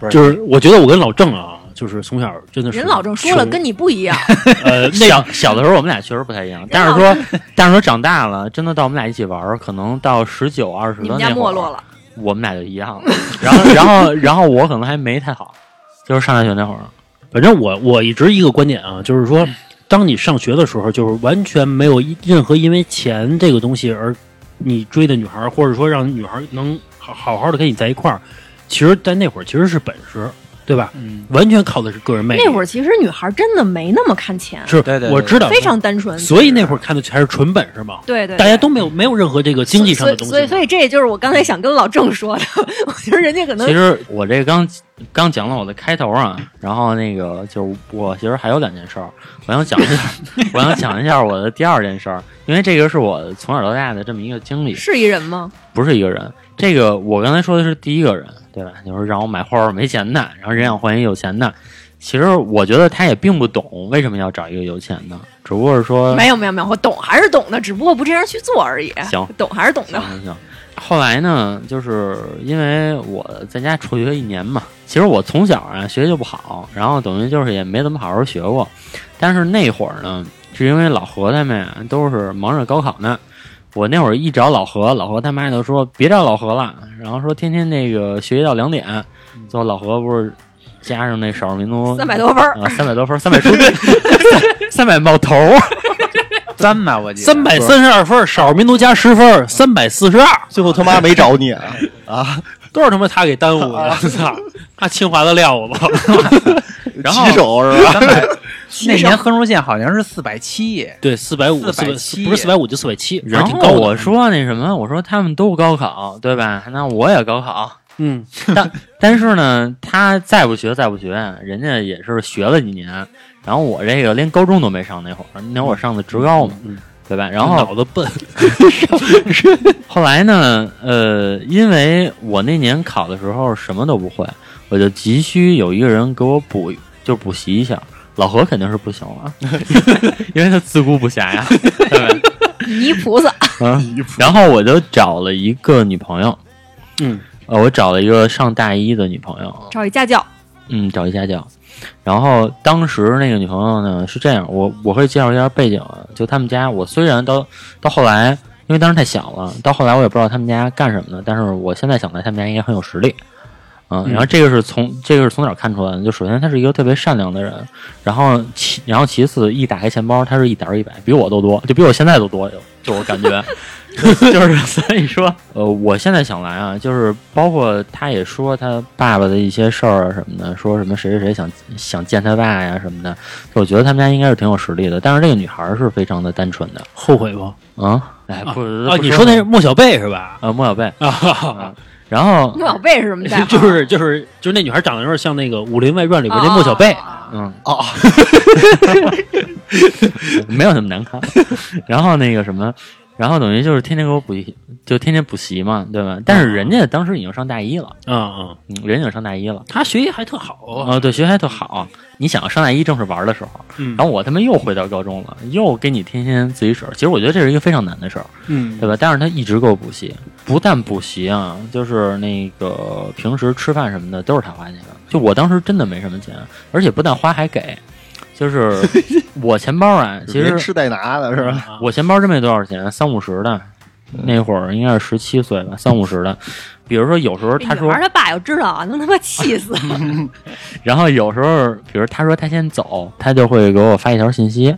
就是我觉得我跟老郑啊，就是从小真的是人老郑说了跟你不一样，呃 那小小的时候我们俩确实不太一样，但是说 但是说长大了，真的到我们俩一起玩儿，可能到十九二十你们家的那会儿没落了。我们俩就一样了。然后然后然后我可能还没太好，就是上大学那会儿，反正我我一直一个观点啊，就是说，当你上学的时候，就是完全没有一任何因为钱这个东西而你追的女孩，或者说让女孩能好好好的跟你在一块儿，其实，在那会儿其实是本事，对吧？嗯，完全靠的是个人魅力。那会儿其实女孩真的没那么看钱，是对对对我知道，非常单纯。所以那会儿看的还是纯本事嘛，对对，大家都没有没有任何这个经济上的东西。所以所以所以这也就是我刚才想跟老郑说的，我觉得人家可能其实我这刚刚讲了我的开头啊，然后那个就是我其实还有两件事儿，我想讲一下，我想讲一下我的第二件事儿，因为这个是我从小到大的这么一个经历，是一人吗？不是一个人。这个我刚才说的是第一个人，对吧？就是让我买花儿没钱的，然后人想换一有钱的。其实我觉得他也并不懂为什么要找一个有钱的，只不过是说没有没有没有，我懂还是懂的，只不过不这样去做而已。行懂还是懂的行。行行。后来呢，就是因为我在家辍学一年嘛，其实我从小啊学习就不好，然后等于就是也没怎么好好学过。但是那会儿呢，是因为老何他们啊都是忙着高考呢，我那会儿一找老何，老何他妈就说别找老何了，然后说天天那个学习到两点，最后老何不是加上那少数民族三百多分儿啊，三百多分儿，三百出 三百冒头儿。三吧，我记得三百三十二分，少数民族加十分，三百四十二，最后他妈没找你啊 啊！都是他妈他给耽误的，操！他清华的料子，然后是吧？三百，那年分数线好像是四百七，对，四百五，四百470不是四百五就四百七，然。后我说那什么，我说他们都高考，对吧？那我也高考，嗯，但但是呢，他再不学再不学，人家也是学了几年，然后我这个连高中都没上那会儿，那会儿上的职高嘛，嗯对吧？然后脑子笨，后来呢，呃，因为我那年考的时候什么都不会，我就急需有一个人给我补，就补习一下。老何肯定是不行了，因为他自顾不暇呀，泥菩萨，嗯，然后我就找了一个女朋友，嗯，呃，我找了一个上大一的女朋友，找一家教，嗯，找一家教。然后当时那个女朋友呢是这样，我我会介绍一下背景啊，就他们家，我虽然到到后来，因为当时太小了，到后来我也不知道他们家干什么的，但是我现在想来，他们家应该很有实力。嗯，然后这个是从这个是从哪儿看出来的？就首先他是一个特别善良的人，然后其然后其次一打开钱包，他是一沓儿一百，比我都多，就比我现在都多，就就我感觉，就是 所以说，呃，我现在想来啊，就是包括他也说他爸爸的一些事儿啊什么的，说什么谁谁谁想想见他爸呀什么的，我觉得他们家应该是挺有实力的，但是这个女孩儿是非常的单纯的，后悔不？啊，哎，不你说那是莫小贝是吧？啊莫小贝，啊，然后莫小贝是什么代号？就是就是就是那女孩长得有点像那个《武林外传》里边那莫小贝，啊嗯哦，没有那么难看。然后那个什么，然后等于就是天天给我补习，就天天补习嘛，对吧？但是人家当时已经上大一了，啊啊，嗯，人家已经上大一了。他学习还特好啊，哦，对，学习还特好。你想上大一正是玩的时候，嗯然后我他妈又回到高中了，又给你天天自习室。其实我觉得这是一个非常难的事儿，嗯对吧？但是他一直给我补习，不但补习啊，就是那个平时吃饭什么的都是他花钱的。就我当时真的没什么钱，而且不但花还给，就是我钱包啊，其实连吃带拿的是吧？啊我钱包真没多少钱，三五十的，那会儿应该是十七岁吧，三五十的。比如说有时候他说他爸要知道啊，能他妈气死！然后有时候，比如他说他先走，他就会给我发一条信息，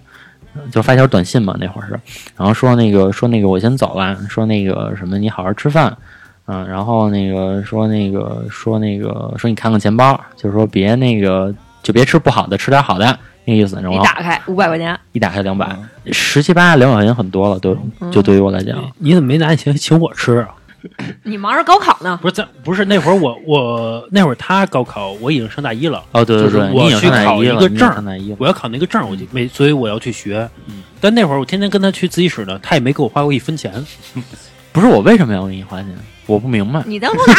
就发一条短信嘛，那会儿是，然后说那个说那个我先走了，说那个什么你好好吃饭，嗯，然后那个说那个说那个说你看看钱包，就是说别那个就别吃不好的，吃点好的那个意思，然后一打开五百块钱，一打开两百，十七八两百块钱很多了，对，就对于我来讲。你怎么没拿钱请我吃啊？你忙着高考呢，不是咱不是那会儿我我那会儿他高考我已经上大一了，哦，对对对，就是我去考上大一个证儿上大一了。我要考那个证，我就没，所以我要去学。嗯但那会儿我天天跟他去自习室呢，他也没给我花过一分钱。不是我为什么要给你花钱？我不明白。你当初拿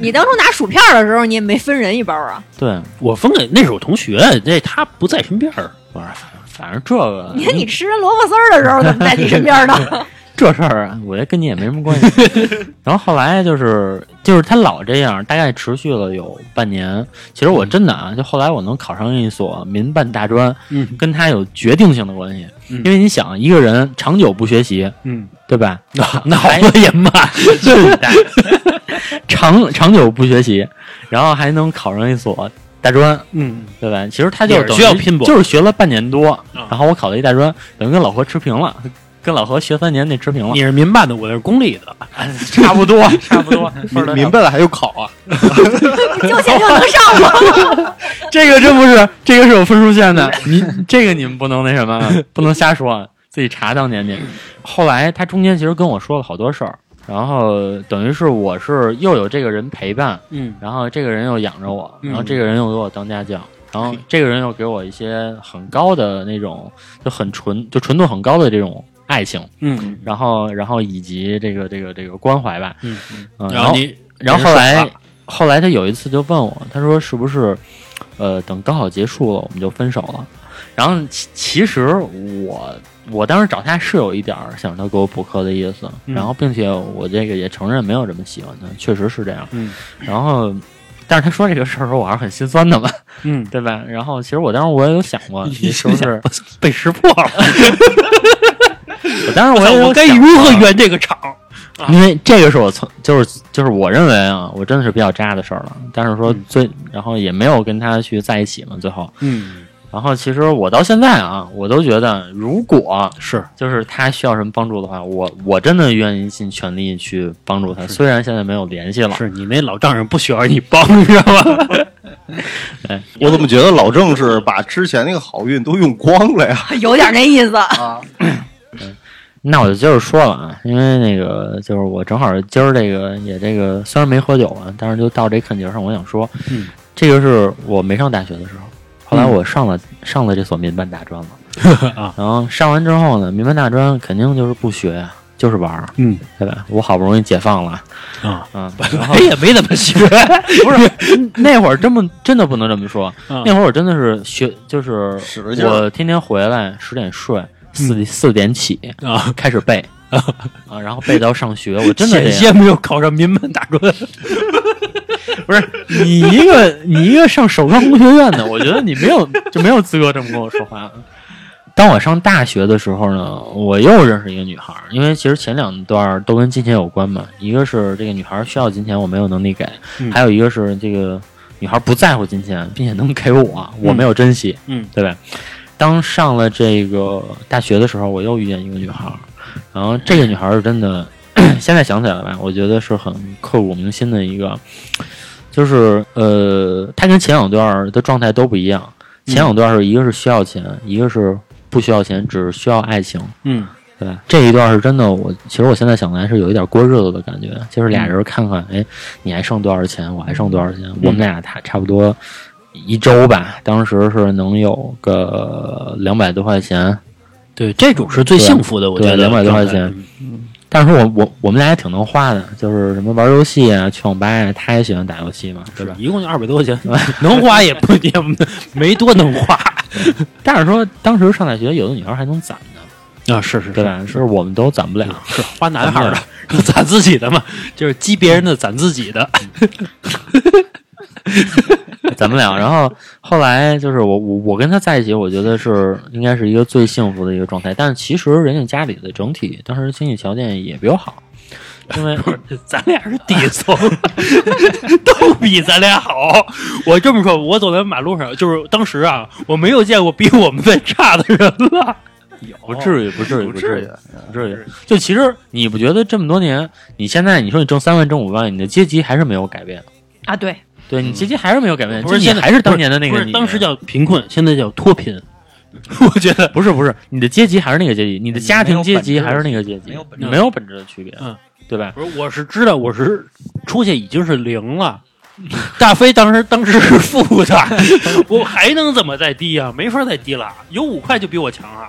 你当初拿薯片的时候，你也没分人一包啊？对，我分给那是我同学，那他不在身边儿。不是，反正这个你看你吃萝卜丝儿的时候，怎么在你身边呢？这事儿啊，我觉得跟你也没什么关系。然后后来就是就是他老这样，大概持续了有半年。其实我真的啊，就后来我能考上一所民办大专，嗯跟他有决定性的关系。嗯因为你想，一个人长久不学习，嗯，对吧？脑子也慢。是大，长长久不学习，然后还能考上一所大专，嗯，对吧？其实他就需要拼搏就是学了半年多，啊然后我考了一大专，等于跟老何持平了，跟老何学三年那持平了你，是民办的，我是公立的。差不多，差不多。民民办了还有考啊？交钱就能上吗？这个真不是，这个是有分数线的，你这个你们不能那什么，不能瞎说，自己查当年去。后来他中间其实跟我说了好多事儿，然后等于是我是又有这个人陪伴，嗯然后这个人又养着我，嗯然后这个人又给我当家教，然后这个人又给我一些很高的那种，就很纯，就纯度很高的这种爱情，嗯然后然后以及这个这个这个关怀吧，嗯，嗯，然后你然后后来后来他有一次就问我，他说是不是呃等高考结束了我们就分手了？然后其其实我我当时找他是有一点儿想他给我补课的意思，嗯然后并且我这个也承认没有这么喜欢他，确实是这样。嗯然后，但是他说这个事儿的时候，我还是很心酸的嘛，嗯，对吧？然后其实我当时我也有想过，你是不是？被识破了？我 当时我我该如何圆这个场？因为这个是我从就是就是我认为啊，我真的是比较渣的事儿了。但是说最，然后也没有跟他去在一起嘛，最后。嗯，然后其实我到现在啊，我都觉得，如果是就是他需要什么帮助的话，我我真的愿意尽全力去帮助他。虽然现在没有联系了，是你那老丈人不需要你帮，你知道吗？我怎么觉得老郑是把之前那个好运都用光了呀？有点那意思。那我就接着说了啊，因为那个就是我正好今儿这个也这个虽然没喝酒啊，但是就到这坎节上，我想说，嗯，这个是我没上大学的时候，后来我上了、上了这所民办大专了 啊，然后上完之后呢，民办大专肯定就是不学呀，就是玩儿，嗯对吧？我好不容易解放了，啊，啊，也没怎么学。不是那会儿真不真的不能这么说，啊那会儿我真的是学，就是我天天回来十点睡，四点四点起啊，开始背啊，然后背到上学，我真的。险些没有考上民办大专。不是你一个你一个上首钢工学院的，我觉得你没有就没有资格这么跟我说话。当我上大学的时候呢，我又认识一个女孩儿，因为其实前两段都跟金钱有关嘛。一个是这个女孩儿需要金钱，我没有能力给；嗯还有一个是这个女孩儿不在乎金钱，并且能给我，我没有珍惜，嗯，对吧？当上了这个大学的时候，我又遇见一个女孩儿，然后这个女孩儿是真的，现在想起来吧，我觉得是很刻骨铭心的一个，就是呃，她跟前两段的状态都不一样。前两段是一个是需要钱，一个是不需要钱，只需要爱情，嗯对吧？这一段是真的，我其实我现在想来是有一点过日子的感觉，就是俩人看看，哎，你还剩多少钱，我还剩多少钱，我们俩差差不多一周吧，当时是能有个两百多块钱，对，这种是最幸福的，我觉得对200多块钱。但是说我我我们俩也挺能花的，就是什么玩游戏啊，去网吧呀、他也喜欢打游戏嘛，对吧？一共就二百多块钱，能花也不也没多能花 但是说当时上大学，有的女孩还能攒呢，啊！是是对？吧？是我们都攒不了。是花男孩的，攒自己的嘛，就是激别人的，攒自己的。攒不了。然后后来就是我我我跟他在一起，我觉得是应该是一个最幸福的一个状态。但是其实人家家里的整体当时经济条件也比我好，因为咱俩是底层，都比咱俩好。我这么说，我走在马路上，就是当时啊，我没有见过比我们再差的人了。不至于不至于不至于不至于。就其实你不觉得这么多年，你现在你说你挣三万挣五万，你的阶级还是没有改变。啊，对，对你阶级还是没有改变，不是，就现在你还是当年的那个你。是当时叫贫困，现在叫脱贫。我觉得不是不是，你的阶级还是那个阶级，你的家庭阶级还是那个阶级没有本，质没有本质的区别。嗯对吧？不是，我是知道我是出去已经是零了。大飞当时当时是负的，我还能怎么再低啊？没法再低了，有五块就比我强啊！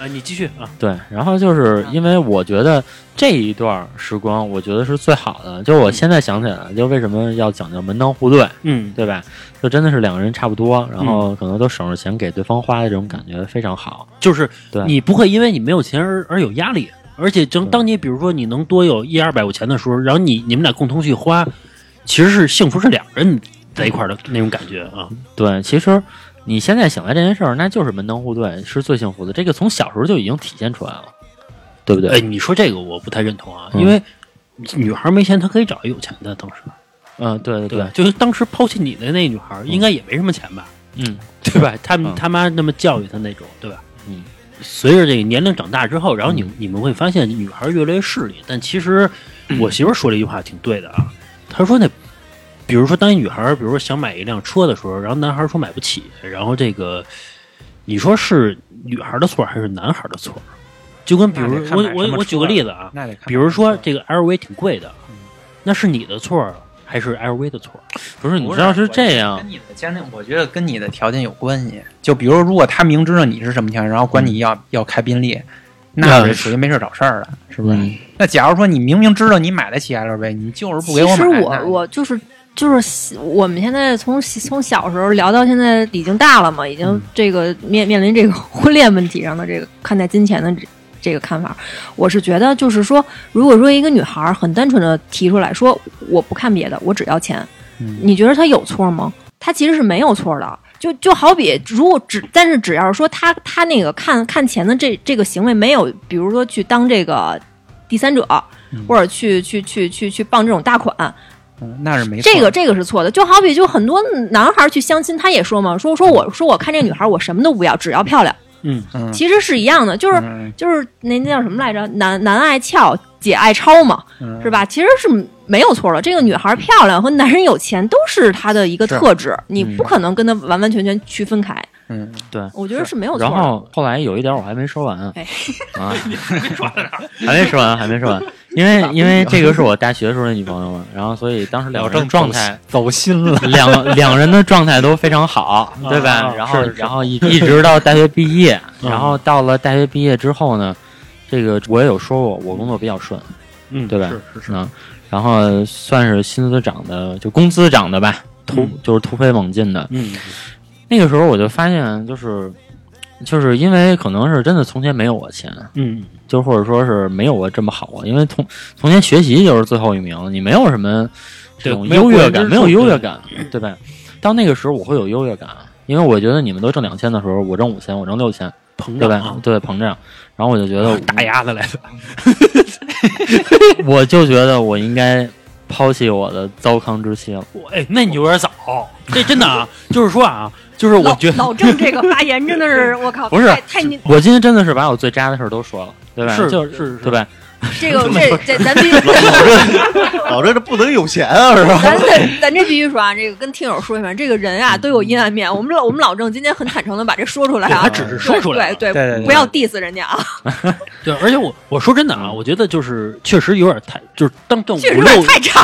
啊，你继续啊。对，然后就是因为我觉得这一段时光，我觉得是最好的。就我现在想起来了，就为什么要讲究门当户对，嗯，对吧？就真的是两个人差不多，然后可能都省着钱给对方花的这种感觉非常好。就是对你不会因为你没有钱而而有压力，而且正当你比如说你能多有一二百块钱的时候，然后你你们俩共同去花，其实是幸福是两个人在一块儿的那种感觉啊。对，其实你现在想来这件事儿，那就是门当户对是最幸福的。这个从小时候就已经体现出来了，对不对？哎，你说这个我不太认同啊，嗯因为女孩没钱，她可以找一有钱的，当时嗯，对对对？就是当时抛弃你的那女孩，应该也没什么钱吧？嗯，对吧？他们嗯他妈那么教育她那种，对吧？嗯。随着这个年龄长大之后，然后你你们会发现女孩越来越势利，但其实 我媳妇儿说了一句话挺对的啊，她说那，比如说当一女孩儿，比如说想买一辆车的时候，然后男孩儿说买不起，然后这个你说是女孩儿的错还是男孩儿的错？就跟比如我我我举个例子啊，那得看比如说这个 LV 挺贵的，那是你的错还是 LV 的错？不是，你知道是这样跟，你的家庭，我觉得跟你的条件有关系。就比如，如果他明知道你是什么条件，然后管你要、要开宾利，那是属于没事找事儿了，是不是？嗯那假如说你明明知道你买得起 LV，你就是不给我买，其实我我就是就是我们现在从从小时候聊到现在已经大了嘛，已经这个面面临这个 婚恋问题上的这个看待金钱的这这个看法，我是觉得就是说，如果说一个女孩儿很单纯的提出来说我不看别的，我只要钱，嗯你觉得她有错吗？她其实是没有错的。就就好比，如果只但是只要是说她她那个看看钱的这这个行为没有，比如说去当这个第三者，或者去去去去去傍这种大款，嗯那是没错这个这个是错的。就好比就很多男孩去相亲，他也说嘛，说说我说我看这女孩，我什么都不要，只要漂亮。嗯，嗯其实是一样的，就是嗯就是那那叫什么来着？男男爱俏，姐爱超嘛，嗯是吧？其实是没有错的。这个女孩漂亮和男人有钱都是她的一个特质，你不可能跟她完完全全区分开。嗯，对。我觉得是没有错然。后后来有一点我还没说完哎啊，还没说完，还没说完，因为 因为这个是我大学时候的女朋友嘛，然后所以当时两个人状态 走心了。两两人的状态都非常好，对吧啊？然后然后一一直到大学毕业，嗯然后到了大学毕业之后呢，这个我也有说过，我工作比较顺，嗯，对吧？是是是，嗯，然后算是薪资涨的，就工资涨的吧，突嗯就是突飞猛进的。嗯那个时候我就发现，就是就是因为可能是真的从前没有我钱，嗯就或者说是没有我这么好过，因为从从前学习就是最后一名，你没有什么这种优越感，没有优越感，对吧？到那个时候我会有优越感，因为我觉得你们都挣两千的时候，我挣五千，我挣六千，对吧膨胀啊？对，膨胀。然后我就觉得大鸭子来了，我就觉得我应该抛弃我的糟糠之妻了。我哎，那你有点早，这真的啊，就是说啊，就是我老觉得老郑这个发言真的是，我靠，不是太太你我今天真的是把我最渣的事儿都说了，对吧？是就是是对吧？这个 这这咱必须。老郑这不能有钱啊，是吧？咱咱咱这必须说啊，这个跟听友说一声，这个人啊都有阴暗面。我们老我们老郑今天很坦诚的把这说出来啊，只是说出来对对不要 diss 人家啊，对，而且我我说真的啊，我觉得就是确实有点太，就是当挣五确实有六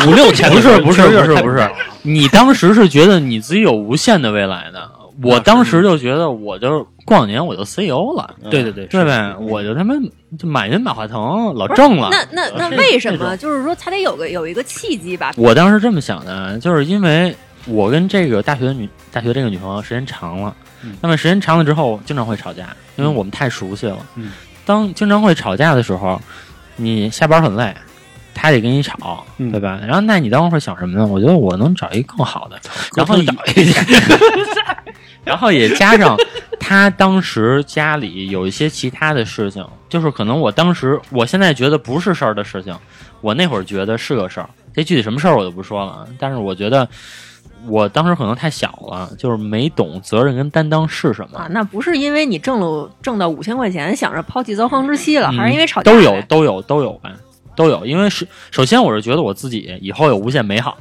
五六千不是确实有点太不是不是你当时是觉得你自己有无限的未来的，我当时就觉得我就过两年我就 CEO 了，对对对，对呗？我就他妈就马云、马化腾老挣了。那那那为什么？就是说他得有个有一个契机吧？我当时这么想的，就是因为我跟这个大学女大学这个女朋友时间长了，嗯那么时间长了之后经常会吵架，因为我们太熟悉了。嗯当经常会吵架的时候，你下班很累，他得跟你吵，嗯对吧？然后那你当时会想什么呢？我觉得我能找一个更好的，然后找一 然后也加上他当时家里有一些其他的事情，就是可能我当时我现在觉得不是事儿的事情，我那会儿觉得是个事儿。这具体什么事儿我就不说了，啊，但是我觉得我当时可能太小了，就是没懂责任跟担当是什么。啊，那不是因为你挣了挣到五千块钱，想着抛弃糟糠之妻了，嗯还是因为吵架都有都有都有吧，都有。因为是首先我是觉得我自己以后有无限美好，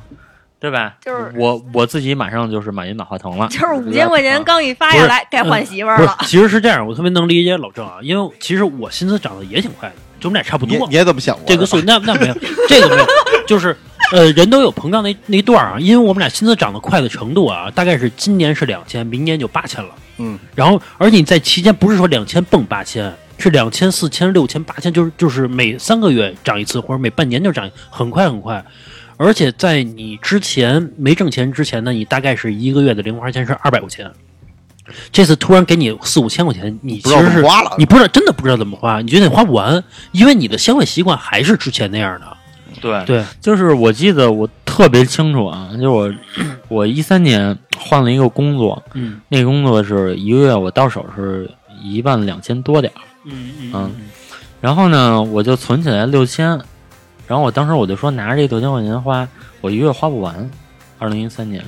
对吧？就是我我自己马上就是马云马化腾了，就是五千块钱刚一发下来，该换媳妇儿了，。其实是这样，我特别能理解老郑啊，因为其实我薪资涨得也挺快的，就我们俩差不多你你。也这么想过？这个岁那那没有，这个没有，就是呃，人都有膨胀那那段儿啊，因为我们俩薪资涨得快的程度啊，大概是今年是两千，明年就八千了。嗯，然后而且你在期间不是说两千蹦八千，是两千、四千、六千、八千，就是就是每三个月涨一次，或者每半年就涨，很快很快。而且在你之前没挣钱之前呢，你大概是一个月的零花钱是二百块钱，这次突然给你四五千块钱，你不知道其实是怎么花了。你不知道真的不知道怎么花，你觉得你花不完，因为你的消费习惯还是之前那样的。对。对，就是我记得我特别清楚啊，就是我 我一三年换了一个工作，嗯。那个工作是一个月我到手是一万两千多点儿，嗯嗯。然后呢我就存起来六千，然后我当时我就说拿着这六千块钱花，我一个月花不完。二零一三年，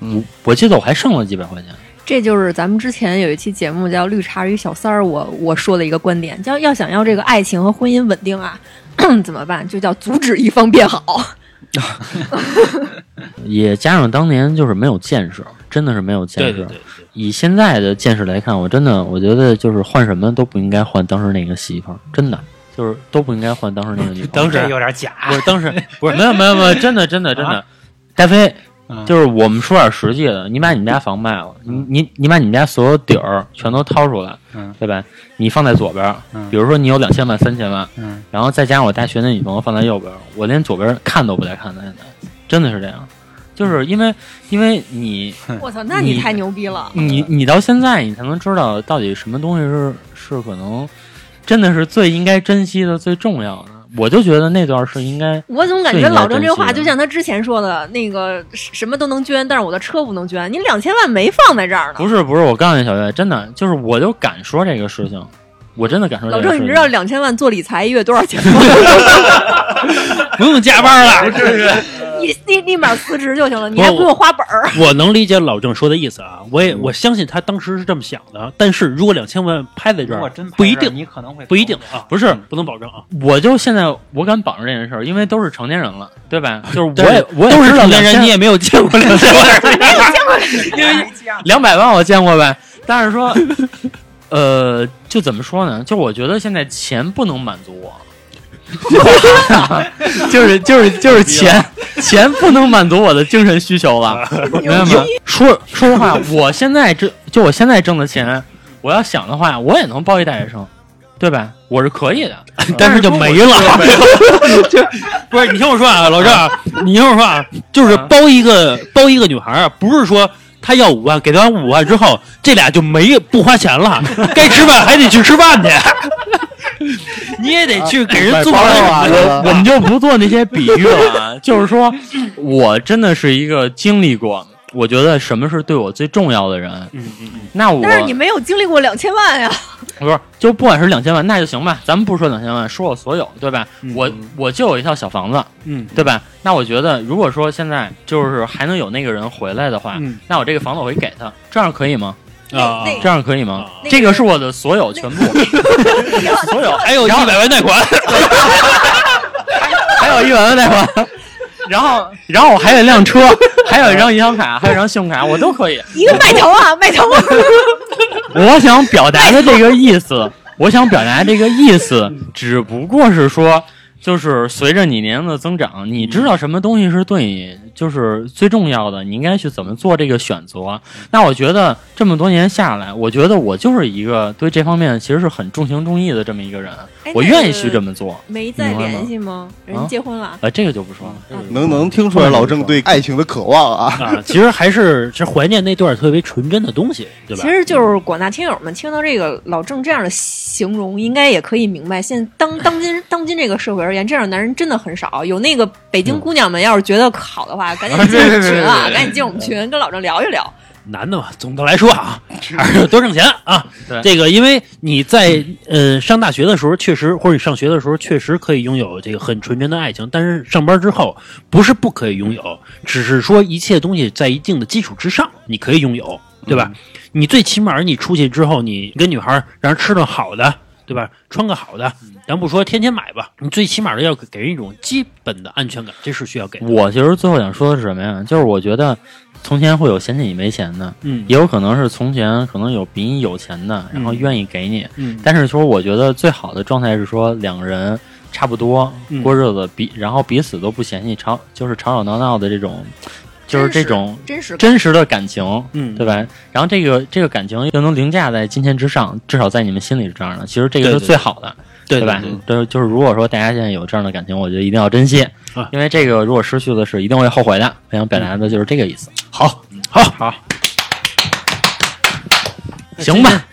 嗯我我记得我还剩了几百块钱。这就是咱们之前有一期节目叫《绿茶与小三儿》，我我说的一个观点，叫要想要这个爱情和婚姻稳定啊，怎么办？就叫阻止一方变好。也加上当年就是没有见识，真的是没有见识。对对对对，以现在的见识来看，我真的我觉得就是换什么都不应该换当时那个媳妇儿，真的就是都不应该换当时那个女朋友。当时有点假。不是当时 不是没有没有没有，真的真的真的啊，大飞啊。就是我们说点实际的，你把你们家房卖了，你你你把你们家所有底儿全都掏出来，嗯对吧？你放在左边，嗯比如说你有两千万、三千万，嗯然后再加上我大学那女朋友放在右边，我连左边看都不带看的，现在真的是这样，就是因为因为你我操，那你太牛逼了！你你到现在你才能知道到底什么东西是是可能真的是最应该珍惜的、最重要的。我就觉得那段是应该我总感最应该觉老郑这话就像他之前说的那个什么都能捐，但是我的车不能捐。你两千万没放在这儿呢。不是不是，我告诉你，小月，真的就是我就敢说这个事情，我真的敢说这老郑，个事情。你知道两千万做理财一月多少钱吗？不用加班了。你你立立马辞职就行了，你还不用花本儿。我能理解老郑说的意思啊，我也我相信他当时是这么想的。但是如果两千万拍在这儿不一定，你可能会不一定啊，不是不能保证啊。我就现在我敢保证这件事儿，因为都是成年人了，对吧？就是我也我也都是成年人，2000你也没有见过两千万。因为两百万我见过呗，但是说，呃，就怎么说呢？就我觉得现在钱不能满足我，就是就是就是钱钱不能满足我的精神需求了，明白吗？说说实话，我现在这就我现在挣的钱，我要想的话，我也能包一大学生，对吧？我是可以的，但是就没了。就不是你听我说啊，老郑啊，你听我说啊，就是包一个包一个女孩啊，不是说他要五万，给他五万之后，这俩就没不花钱了，该吃饭还得去吃饭去，你也得去给人做啊我我们就不做那些比喻了啊，就是说我真的是一个经历过，我觉得什么是对我最重要的人，嗯嗯嗯，那我但是你没有经历过两千万呀，不是就不管是两千万那就行吧，咱们不说两千万，说我所有，对吧？我我就有一套小房子，嗯对吧？那我觉得如果说现在就是还能有那个人回来的话，嗯那我这个房子我会给他，这样可以吗？啊，那这样可以吗？啊这个是我的所有全部，所有还有一百万贷款，还有一百万贷款，然后然后我还有一辆车，还有一张银行卡，还有一张信用卡，我都可以。一个卖头啊，卖头啊！我想表达的这个意思，我想表达这个意思，只不过是说，就是随着你年龄的增长，你知道什么东西是对你就是最重要的，你应该去怎么做这个选择。那我觉得这么多年下来，我觉得我就是一个对这方面其实是很重情重义的这么一个人，哎我愿意去这么做。没再联系吗？人啊结婚了。呃，这个就不说了。能能听出来老郑对爱情的渴望啊！啊，其实还是是怀念那段特别纯真的东西，对吧其？实就是广大听友们听到这个老郑这样的形容，应该也可以明白，现当当今当今这个社会而言，这样的男人真的很少。有那个北京姑娘们要是觉得好的话，赶紧进我们群啊，赶紧进我们群，跟老郑聊一聊。男的嘛，总的来说啊，还是多挣钱啊。这个，因为你在呃上大学的时候，确实或者你上学的时候，确实可以拥有这个很纯真的爱情，但是上班之后不是不可以拥有，只是说一切东西在一定的基础之上，你可以拥有，对吧？你最起码你出去之后，你跟女孩儿让人吃顿好的。对吧？穿个好的，咱不说天天买吧，你最起码的要给给人一种基本的安全感，这是需要给的。我其实最后想说的是什么呀？就是我觉得从前会有嫌弃你没钱的，嗯也有可能是从前可能有比你有钱的，然后愿意给你。嗯但是说，我觉得最好的状态是说两个人差不多嗯过日子，彼然后彼此都不嫌弃吵，就是吵吵闹闹的这种，就是这种真实真实的感情，嗯对吧？然后这个这个感情又能凌驾在金钱之上，至少在你们心里是这样的。其实这个是对对最好的。对吧？就是就是，如果说大家现在有这样的感情，我觉得一定要珍惜，啊因为这个如果失去的是一定会后悔的。我想表达的就是这个意思。好，好，好，行吧，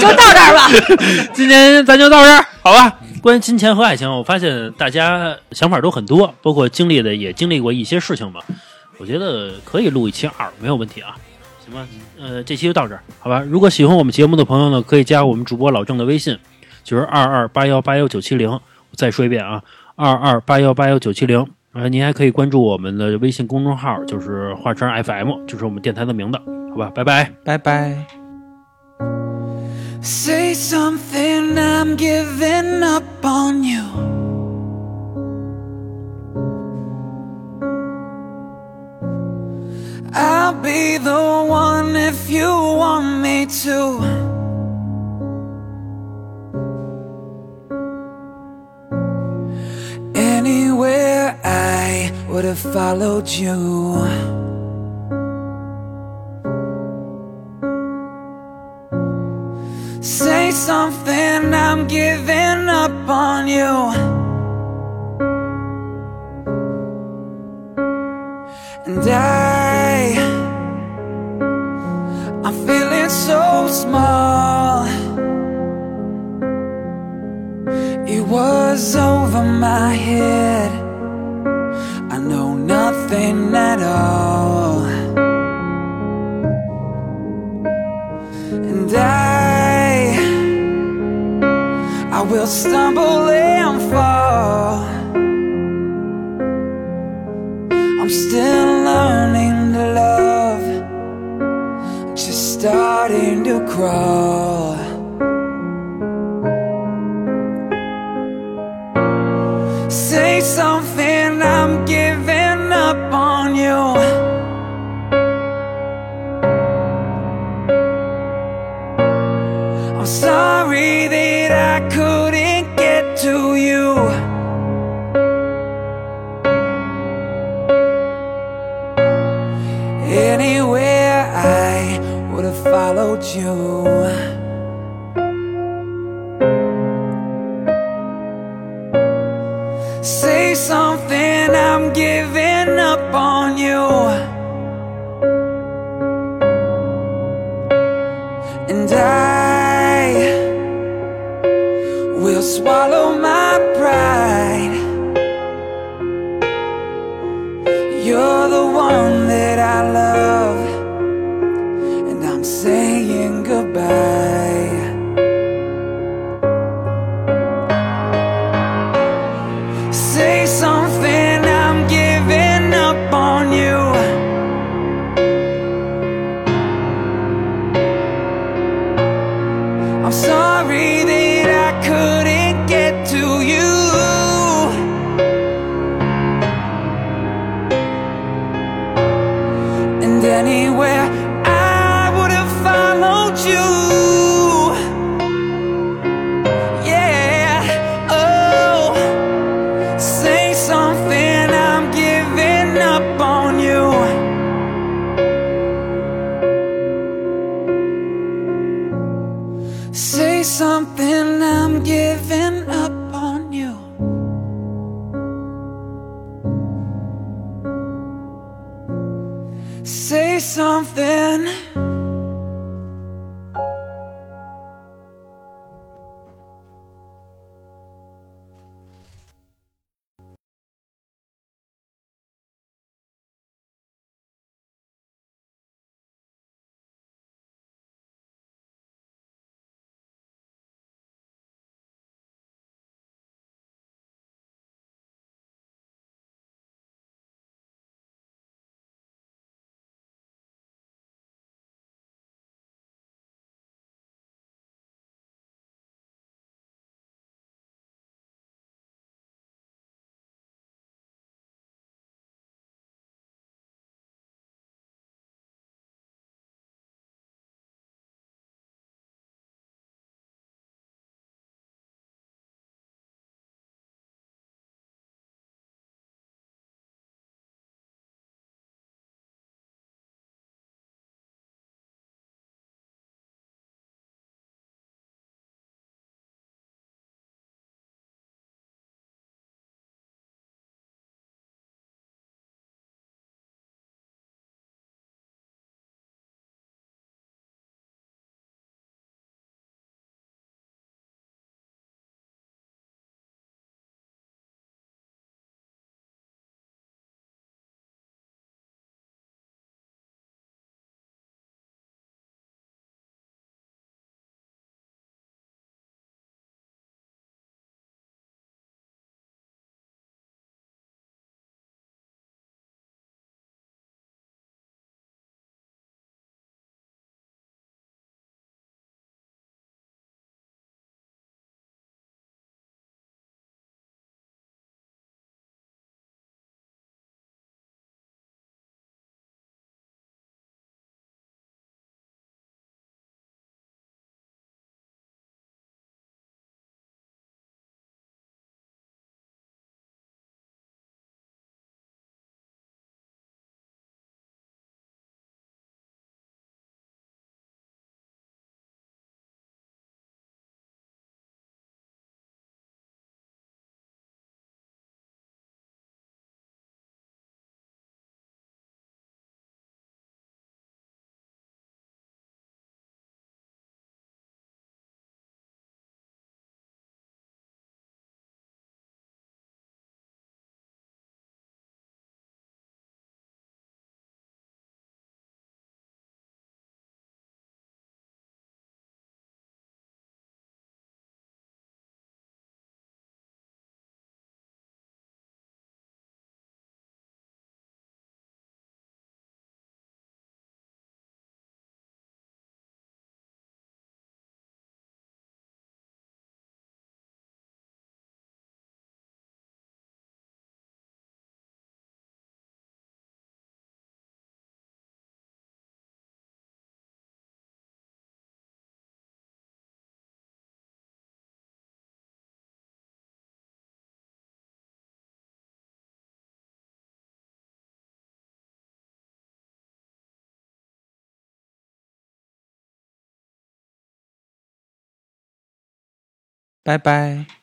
就到这儿吧。今天咱就到这儿，好吧？关于金钱和爱情，我发现大家想法都很多，包括经历的也经历过一些事情吧。我觉得可以录一期二，没有问题啊。行吧，呃，这期就到这儿，好吧？如果喜欢我们节目的朋友呢，可以加我们主播老郑的微信，就是二二八幺八幺九七零。我再说一遍啊，二二八幺八幺九七零。呃，您还可以关注我们的微信公众号，就是华晨 FM，就是我们电台的名字，好吧？拜拜。拜拜。Say something, I'm giving up on you. I'll be the one if you want me to. Anywhere I would have followed you. Say something, I'm giving up on you. And I, so small. It was over my head. I know nothing at all. And I, I will stumble and fall. I'm still crowd. You. 拜拜。